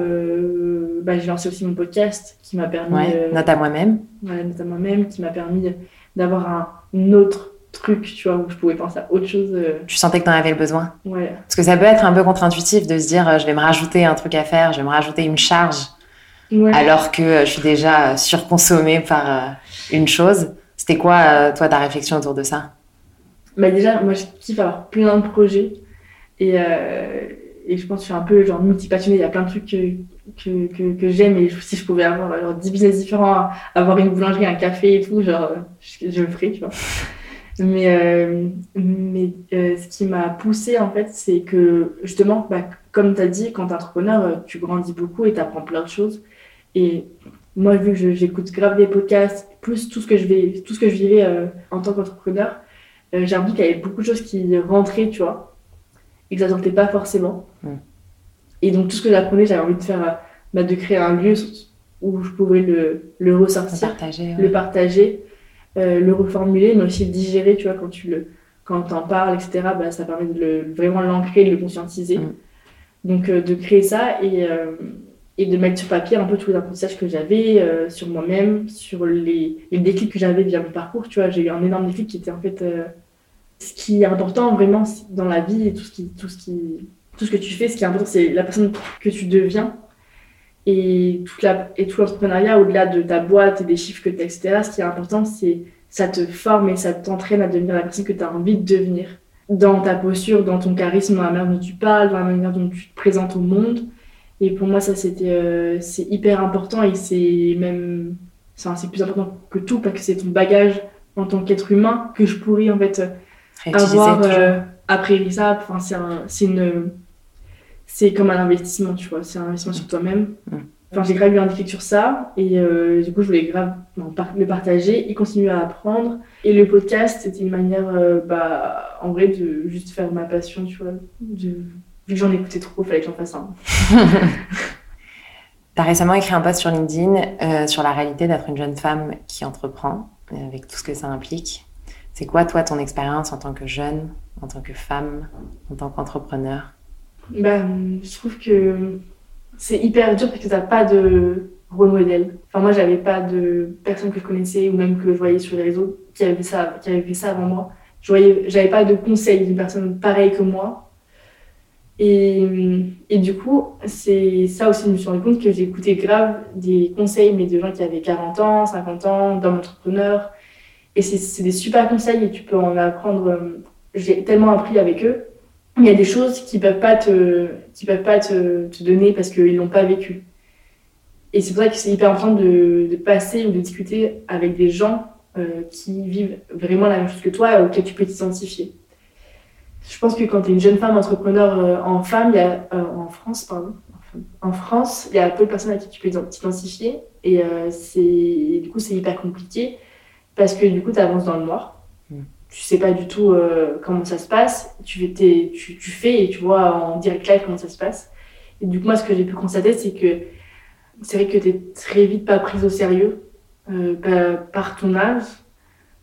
[SPEAKER 2] Bah, j'ai lancé aussi mon podcast qui m'a permis.
[SPEAKER 1] Ouais, note à moi-même.
[SPEAKER 2] Ouais, note à moi-même, qui m'a permis d'avoir un autre truc, tu vois, où je pouvais penser à autre chose.
[SPEAKER 1] Tu sentais que tu en avais le besoin
[SPEAKER 2] Ouais.
[SPEAKER 1] Parce que ça peut être un peu contre-intuitif de se dire je vais me rajouter un truc à faire, je vais me rajouter une charge alors que euh, je suis déjà surconsommée par euh, une chose. C'était quoi, euh, toi, ta réflexion autour de ça?
[SPEAKER 2] Bah Déjà, moi, je kiffe avoir plein de projets. Et, et je pense que je suis un peu genre multi-passionnée. Il y a plein de trucs que, que, que, j'aime. Et si je pouvais avoir genre, 10 business différents, avoir une boulangerie, un café et tout, genre, je, le ferais, tu vois. Mais, mais ce qui m'a poussée, en fait, c'est que justement, bah, comme tu as dit, quand tu es entrepreneur, tu grandis beaucoup et tu apprends plein de choses. Et moi, vu que j'écoute grave des podcasts, plus tout ce que je, vais, tout ce que je vivais euh, en tant qu'entrepreneur, euh, j'ai l'impression qu'il y avait beaucoup de choses qui rentraient, tu vois, et que ça sortait pas forcément. Et donc, tout ce que j'apprenais, j'avais envie de faire, euh, bah, de créer un lieu où je pouvais le, le ressortir, le partager, le, partager le reformuler, mais aussi le digérer, tu vois, quand tu le quand en parles, etc., bah, ça permet de le, vraiment l'ancrer, de le conscientiser. Mm. Donc, de créer ça et et de mettre sur papier un peu tous les apprentissages que j'avais euh, sur moi-même, sur les, les déclics que j'avais via mon parcours. Tu vois, j'ai eu un énorme déclic qui était en fait euh, ce qui est important vraiment dans la vie et tout ce qui, tout ce qui, tout ce que tu fais. Ce qui est important, c'est la personne que tu deviens et et tout l'entrepreneuriat au-delà de ta boîte et des chiffres que tu as, etc. Ce qui est important, c'est ça te forme et ça t'entraîne à devenir la personne que tu as envie de devenir dans ta posture, dans ton charisme, dans la manière dont tu parles, dans la manière dont tu te présentes au monde et pour moi, ça, c'était, euh, c'est hyper important et c'est même, c'est plus important que tout parce que c'est ton bagage en tant qu'être humain que je pourrais en fait avoir, euh, après Risa, enfin, c'est un, c'est une, c'est comme un investissement, tu vois. C'est un investissement sur toi-même.
[SPEAKER 1] Mm.
[SPEAKER 2] Enfin, j'ai grave eu un déclic sur ça et euh, du coup, je voulais grave par- le partager et continuer à apprendre. Et le podcast, c'était une manière, euh, bah, en vrai, de juste faire ma passion, tu vois. De... Vu que j'en écoutais trop, fallait que j'en fasse un.
[SPEAKER 1] Tu as récemment écrit un post sur LinkedIn euh, sur la réalité d'être une jeune femme qui entreprend, euh, avec tout ce que ça implique. C'est quoi, toi, ton expérience en tant que jeune, en tant que femme, en tant qu'entrepreneur?
[SPEAKER 2] Bah, je trouve que c'est hyper dur parce que t'as pas de rôle modèle. Enfin, moi, j'avais pas de personne que je connaissais ou même que je voyais sur les réseaux qui avait fait ça, qui avait fait ça avant moi. Je voyais, j'avais pas de conseils d'une personne pareille que moi. Et, du coup, c'est ça aussi, je me suis rendu compte que j'écoutais grave des conseils, mais de gens qui avaient 40 ans, 50 ans, d'hommes entrepreneurs. Et c'est des super conseils et tu peux en apprendre. euh, J'ai tellement appris avec eux. Il y a des choses qui peuvent pas te, qui peuvent pas te, donner parce qu'ils l'ont pas vécu. Et c'est pour ça que c'est hyper important de, de passer ou de discuter avec des gens euh, qui vivent vraiment la même chose que toi et auxquels tu peux t'identifier. Je pense que quand tu es une jeune femme entrepreneur euh, en femme, il y a, euh, en France, pardon, en France, il y a peu de personnes à qui tu peux t'identifier et euh, c'est du coup c'est hyper compliqué parce que du coup tu avances dans le noir.
[SPEAKER 1] Mm.
[SPEAKER 2] Tu sais pas du tout euh, comment ça se passe, tu, fais tes- tu, tu fais et tu vois en direct live comment ça se passe. Et du coup moi ce que j'ai pu constater c'est que c'est vrai que tu es très vite pas prise au sérieux euh, par, par ton âge,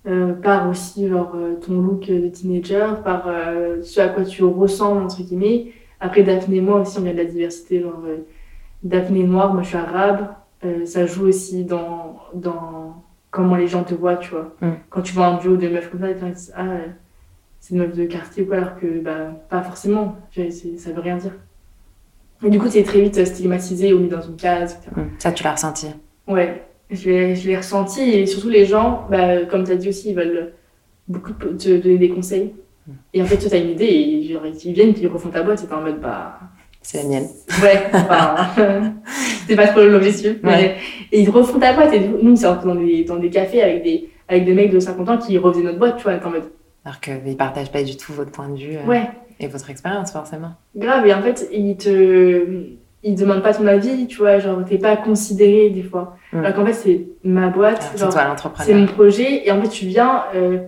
[SPEAKER 2] euh, par aussi genre, euh, ton look de teenager, par euh, ce à quoi tu ressembles, entre guillemets. Après, Daphné et moi aussi, on vient de la diversité. Genre, euh, Daphné est noire, moi je suis arabe. Ça joue aussi dans, dans comment les gens te voient, tu vois.
[SPEAKER 1] Mm.
[SPEAKER 2] Quand tu vois un duo de meufs comme ça, ils disent Ah, c'est une meuf de quartier ou quoi, alors que bah, pas forcément. C'est- Ça veut rien dire. Et du coup, tu es très vite stigmatisé ou mis dans une case, etc.
[SPEAKER 1] Hum, Ça, tu l'as ressenti.
[SPEAKER 2] Ouais, je l'ai, ressenti et surtout les gens, bah, comme tu as dit aussi, ils veulent beaucoup te donner des conseils. Et en fait, toi, tu as une idée et genre, ils viennent, ils refont ta boîte et t'es en mode bah.
[SPEAKER 1] C'est la mienne.
[SPEAKER 2] Ouais, c'était pas trop l'objectif.
[SPEAKER 1] Ouais.
[SPEAKER 2] Et ils refont ta boîte et nous, c'est dans des, dans des cafés avec des, avec des mecs de 50 ans qui refaisaient notre boîte, tu vois, en mode
[SPEAKER 1] Alors qu'ils partagent pas du tout votre point de vue euh,
[SPEAKER 2] ouais.
[SPEAKER 1] et votre expérience, forcément.
[SPEAKER 2] Grave, et en fait, ils te. Ils demandent pas ton avis, tu vois, genre, t'es pas considéré des fois.
[SPEAKER 1] Mm.
[SPEAKER 2] Alors qu'en fait, c'est ma boîte.
[SPEAKER 1] Alors, C'est
[SPEAKER 2] mon projet, et en fait, tu viens, euh,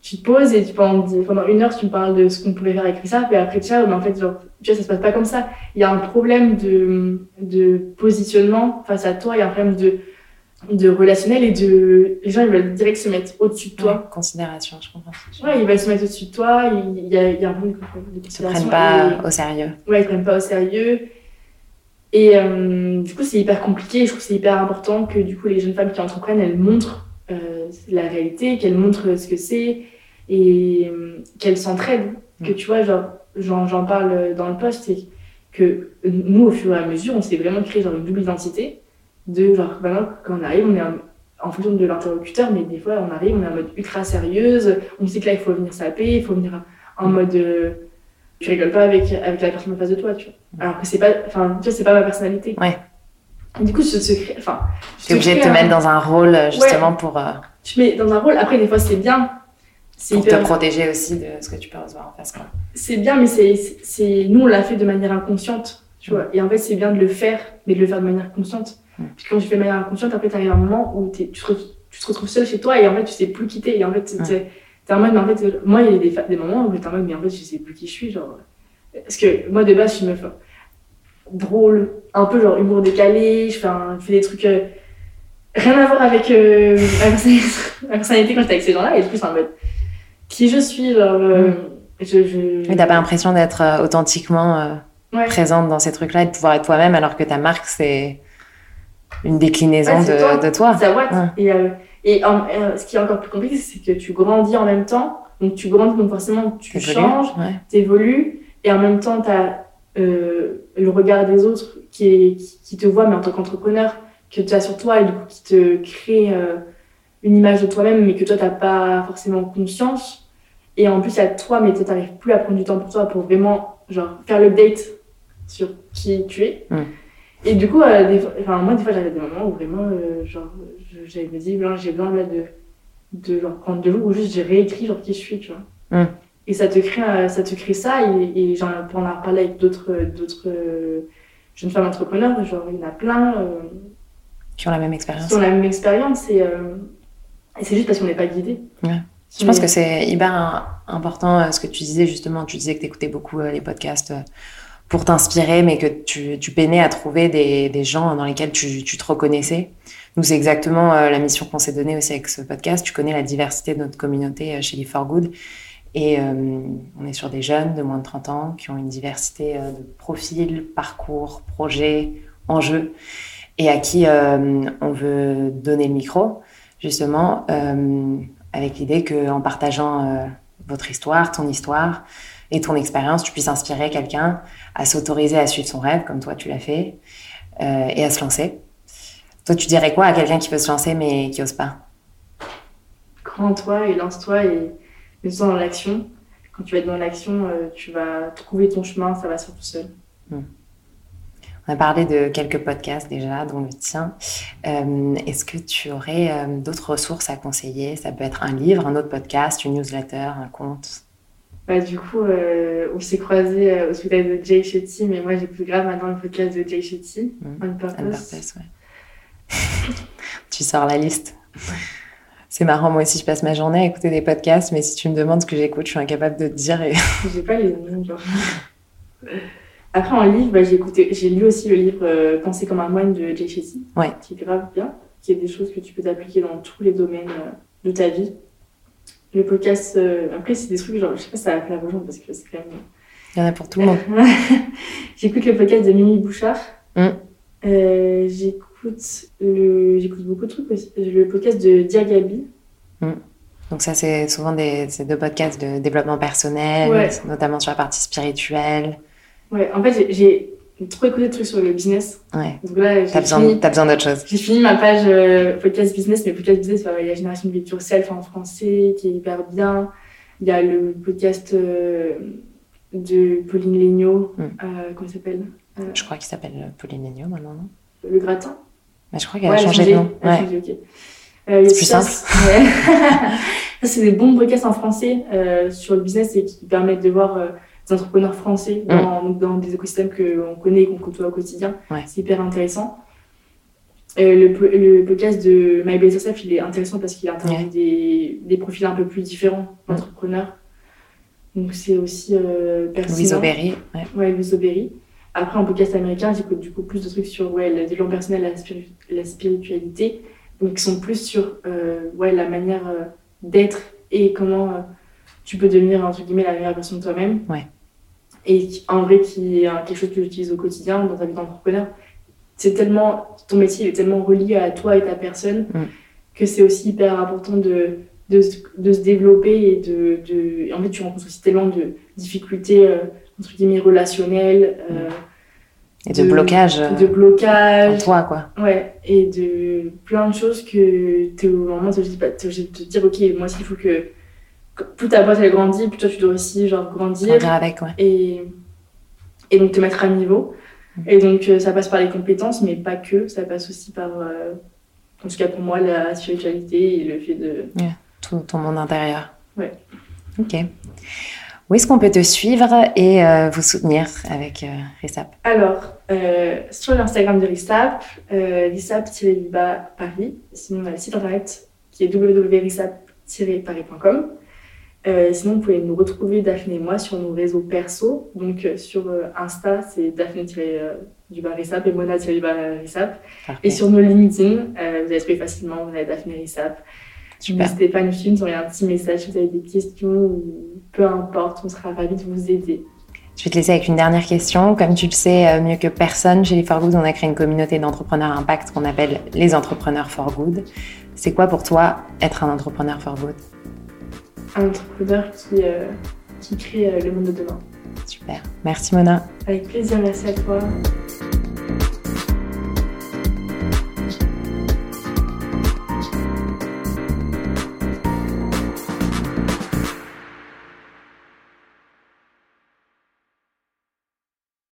[SPEAKER 2] tu te poses, et tu, pendant, pendant une heure, tu me parles de ce qu'on pouvait faire avec ça, et après, ciao, mais en fait, genre, tu vois, ça se passe pas comme ça. Il y a un problème de, de positionnement face à toi, il y a un problème de, de relationnel, et de. Les gens, ils veulent direct se mettre au-dessus de toi.
[SPEAKER 1] Ouais, considération, je comprends.
[SPEAKER 2] Ouais, ils veulent se mettre au-dessus de toi, il y a, il y a un problème de, de
[SPEAKER 1] Ils se
[SPEAKER 2] considération.
[SPEAKER 1] prennent
[SPEAKER 2] et-
[SPEAKER 1] pas au sérieux.
[SPEAKER 2] ouais, ils prennent pas au sérieux. Et euh, du coup, c'est hyper compliqué. Et je trouve que c'est hyper important que du coup, les jeunes femmes qui entreprennent, elles montrent euh, la réalité, qu'elles montrent ce que c'est et euh, qu'elles s'entraident. Que tu vois, genre, j'en, parle dans le post, c'est que nous, au fur et à mesure, on s'est vraiment créé genre une double identité. De genre, vraiment, quand on arrive, on est en, en fonction de l'interlocuteur, mais des fois, on arrive, on est en mode ultra sérieuse. On sait que là, il faut venir saper, il faut venir en mode. Tu rigoles pas avec, avec la personne en face de toi, tu vois. Alors que c'est pas, enfin, tu vois, c'est pas ma personnalité.
[SPEAKER 1] Ouais.
[SPEAKER 2] Et du coup, je se crée, enfin,
[SPEAKER 1] T'es obligé de te
[SPEAKER 2] un-
[SPEAKER 1] mettre dans un rôle, euh, justement, pour, euh,
[SPEAKER 2] Tu mets dans un rôle. Après, des fois, c'est bien.
[SPEAKER 1] Pour te protéger aussi de ce que tu peux recevoir en face. Quoi.
[SPEAKER 2] c'est bien, mais c'est, c'est- nous, on l'a fait de manière inconsciente, tu vois. Et en fait, c'est bien de le faire, mais de le faire de manière consciente.
[SPEAKER 1] Mm.
[SPEAKER 2] Puis quand tu fais de manière inconsciente, après, t'arrives à un moment où tu, te, tu te retrouves seul chez toi et en fait, tu sais plus quitter. Et en fait, t'es, t'es- en mode, mais en fait, moi, il y a des, moments où j'étais en mode, mais en fait, je sais plus qui je suis, genre. Parce que moi, de base, je suis meuf drôle, un peu genre humour décalé, je fais, un- je fais des trucs. euh, rien à voir avec euh, ma, personnalité, quand j'étais avec ces gens-là, et du coup, c'est en mode qui je suis, genre. euh, je, je...
[SPEAKER 1] Mais t'as pas l'impression d'être euh, authentiquement euh,
[SPEAKER 2] Ouais.
[SPEAKER 1] présente dans ces trucs-là et de pouvoir être toi-même alors que ta marque, c'est une déclinaison
[SPEAKER 2] c'est
[SPEAKER 1] de,
[SPEAKER 2] toi.
[SPEAKER 1] de toi.
[SPEAKER 2] Ça.
[SPEAKER 1] Ouais.
[SPEAKER 2] Et, et en- euh, ce qui est encore plus compliqué, c'est que tu grandis en même temps. Donc tu grandis, donc forcément tu changes,
[SPEAKER 1] ouais.
[SPEAKER 2] tu évolues. Et en même temps, tu as le regard des autres qui, est, qui, qui te voit, mais en tant qu'entrepreneur, que tu as sur toi et du coup qui te crée euh, une image de toi-même, mais que toi, tu n'as pas forcément conscience. Et en plus, il y a toi, mais tu n'arrives plus à prendre du temps pour toi pour vraiment genre, faire l'update sur qui tu es.
[SPEAKER 1] Mm.
[SPEAKER 2] Et du coup, euh, des fois, moi, des fois, j'avais des moments où vraiment, euh, genre, j'avais dit, j'ai besoin là, de, de genre, prendre de l'eau, ou juste j'ai réécrit genre, qui je suis, tu vois.
[SPEAKER 1] Mm.
[SPEAKER 2] Et ça te crée, ça, te crée ça. Et, et j'en ai parlé avec d'autres, d'autres jeunes femmes entrepreneurs. Genre, il y en a plein.
[SPEAKER 1] qui ont la même expérience.
[SPEAKER 2] Qui ont la même expérience. Et, et c'est juste parce qu'on n'est pas guidé.
[SPEAKER 1] Ouais. Je pense que c'est hyper important euh, ce que tu disais justement. Tu disais que tu écoutais beaucoup euh, les podcasts euh, pour t'inspirer, mais que tu, tu, peinais à trouver des, des gens dans lesquels tu, tu, te reconnaissais. Nous, c'est exactement la mission qu'on s'est donnée aussi avec ce podcast. Tu connais la diversité de notre communauté chez Live for Good. Et on est sur des jeunes de moins de 30 ans qui ont une diversité de profils, parcours, projets, enjeux, et à qui on veut donner le micro, justement avec l'idée qu'en partageant euh, votre histoire, ton histoire et ton expérience, tu puisses inspirer quelqu'un à s'autoriser à suivre son rêve, comme toi tu l'as fait, euh, et à se lancer. Toi, tu dirais quoi à quelqu'un qui veut se lancer mais qui n'ose pas?
[SPEAKER 2] Crois en toi et lance-toi et mets-toi dans l'action. Quand tu vas être dans l'action, euh, tu vas trouver ton chemin, ça va se faire tout seul. Hmm.
[SPEAKER 1] On a parlé de quelques podcasts déjà, dont le tien. Euh, est-ce que tu aurais euh, d'autres ressources à conseiller? Ça peut être un livre, un autre podcast, une newsletter, un compte?
[SPEAKER 2] Bah, Du coup, euh, on s'est croisés au spectacle de Jay Shetty, mais moi j'écoute grave maintenant le podcast de Jay Shetty, mmh. On Purpose.
[SPEAKER 1] ouais. tu sors la liste. C'est marrant, moi aussi je passe ma journée à écouter des podcasts, mais si tu me demandes ce que j'écoute, je suis incapable de te dire. Et...
[SPEAKER 2] J'ai pas les noms, genre. Après, en livre, bah, j'ai j'ai lu aussi le livre euh, Penser comme un moine de Jay Shetty,
[SPEAKER 1] ouais.
[SPEAKER 2] qui est grave bien, qui est des choses que tu peux appliquer dans tous les domaines euh, de ta vie. Le podcast, euh, après, c'est des trucs genre, je sais pas si ça va plaire aux gens parce que c'est quand même.
[SPEAKER 1] Il y en a pour tout le monde.
[SPEAKER 2] j'écoute le podcast de Mimi Bouchard.
[SPEAKER 1] Mm.
[SPEAKER 2] j'écoute le, j'écoute beaucoup de trucs aussi. Le podcast de Dia Gabi.
[SPEAKER 1] Mm. Donc ça, c'est souvent des, deux podcasts de développement personnel, notamment sur la partie spirituelle.
[SPEAKER 2] Ouais, en fait, j'ai trop écouté de trucs sur le business.
[SPEAKER 1] Ouais.
[SPEAKER 2] Donc là,
[SPEAKER 1] t'as besoin, besoin d'autre chose.
[SPEAKER 2] J'ai fini ma page euh, podcast business, mais podcast business, il y a Génération de Self en français qui est hyper bien. Il y a le podcast euh, de Pauline Legnaud, mm. euh, comment s'appelle
[SPEAKER 1] Je crois qu'il s'appelle Pauline Legnaud maintenant, non?
[SPEAKER 2] Le gratin
[SPEAKER 1] mais Je crois qu'elle a changé de nom.
[SPEAKER 2] Ouais. Okay. c'est plus simple. ça, c'est des bons podcasts en français sur le business et qui permettent de voir des entrepreneurs français mm. dans, dans des écosystèmes qu'on connaît et qu'on côtoie au quotidien. C'est hyper intéressant. Euh, le, le, podcast de My Better Self, il est intéressant parce qu'il interviewe des, des, profils un peu plus différents mm. d'entrepreneurs. Donc c'est aussi euh, pertinent.
[SPEAKER 1] Louise Aubéry.
[SPEAKER 2] Ouais, ouais Louise Aubéry. Après, en podcast américain, j'écoute du coup plus de trucs sur ouais, le développement personnel, la, la spiritualité. Donc, qui sont plus sur euh, ouais, la manière euh, d'être et comment euh, tu peux devenir, entre guillemets, la meilleure version de toi-même.
[SPEAKER 1] Ouais
[SPEAKER 2] et en vrai qui est quelque chose que j'utilise au quotidien dans ta vie d'entrepreneur. C'est tellement, ton métier est tellement relié à toi et ta personne mm. que c'est aussi hyper important de, de, de, se développer et de, de, en fait tu rencontres aussi tellement de difficultés entre guillemets relationnelles euh,
[SPEAKER 1] et de, blocage
[SPEAKER 2] de blocage
[SPEAKER 1] en toi quoi
[SPEAKER 2] ouais et de plein de choses que tu es au moment de te dire ok moi aussi il faut que plus ta boîte elle grandit, plus toi tu dois aussi genre grandir.
[SPEAKER 1] avec, ouais.
[SPEAKER 2] Et, et donc te mettre à niveau. Mm. Et donc euh, ça passe par les compétences, mais pas que. Ça passe aussi par, euh, en tout cas pour moi, la spiritualité et le fait de.
[SPEAKER 1] tout ton monde intérieur.
[SPEAKER 2] Ouais.
[SPEAKER 1] Ok. Où est-ce qu'on peut te suivre et euh, vous soutenir avec RISAP
[SPEAKER 2] Alors, sur l'Instagram de RISAP, RISAP-Paris. Sinon, on a le site internet qui est www.risap-paris.com. Euh, sinon, vous pouvez nous retrouver, Daphné et moi, sur nos réseaux perso. Donc, euh, sur euh, Insta, c'est Daphné-du-Rissap et Mona-du-Rissap. Et sur nos LinkedIn, vous allez trouver facilement, vous avez Daphné Rissap. Nous suivre, nous envoyer un petit message si vous avez des questions ou peu importe, on sera ravis de vous aider.
[SPEAKER 1] Je vais te laisser avec une dernière question. Comme tu le sais mieux que personne, chez les For Good, on a créé une communauté d'entrepreneurs impact qu'on appelle les entrepreneurs For Good. C'est quoi pour toi être un entrepreneur For Good?
[SPEAKER 2] Un entrepreneur qui, euh, qui crée euh, le monde de demain.
[SPEAKER 1] Super. Merci Mona.
[SPEAKER 2] Avec plaisir, merci à toi.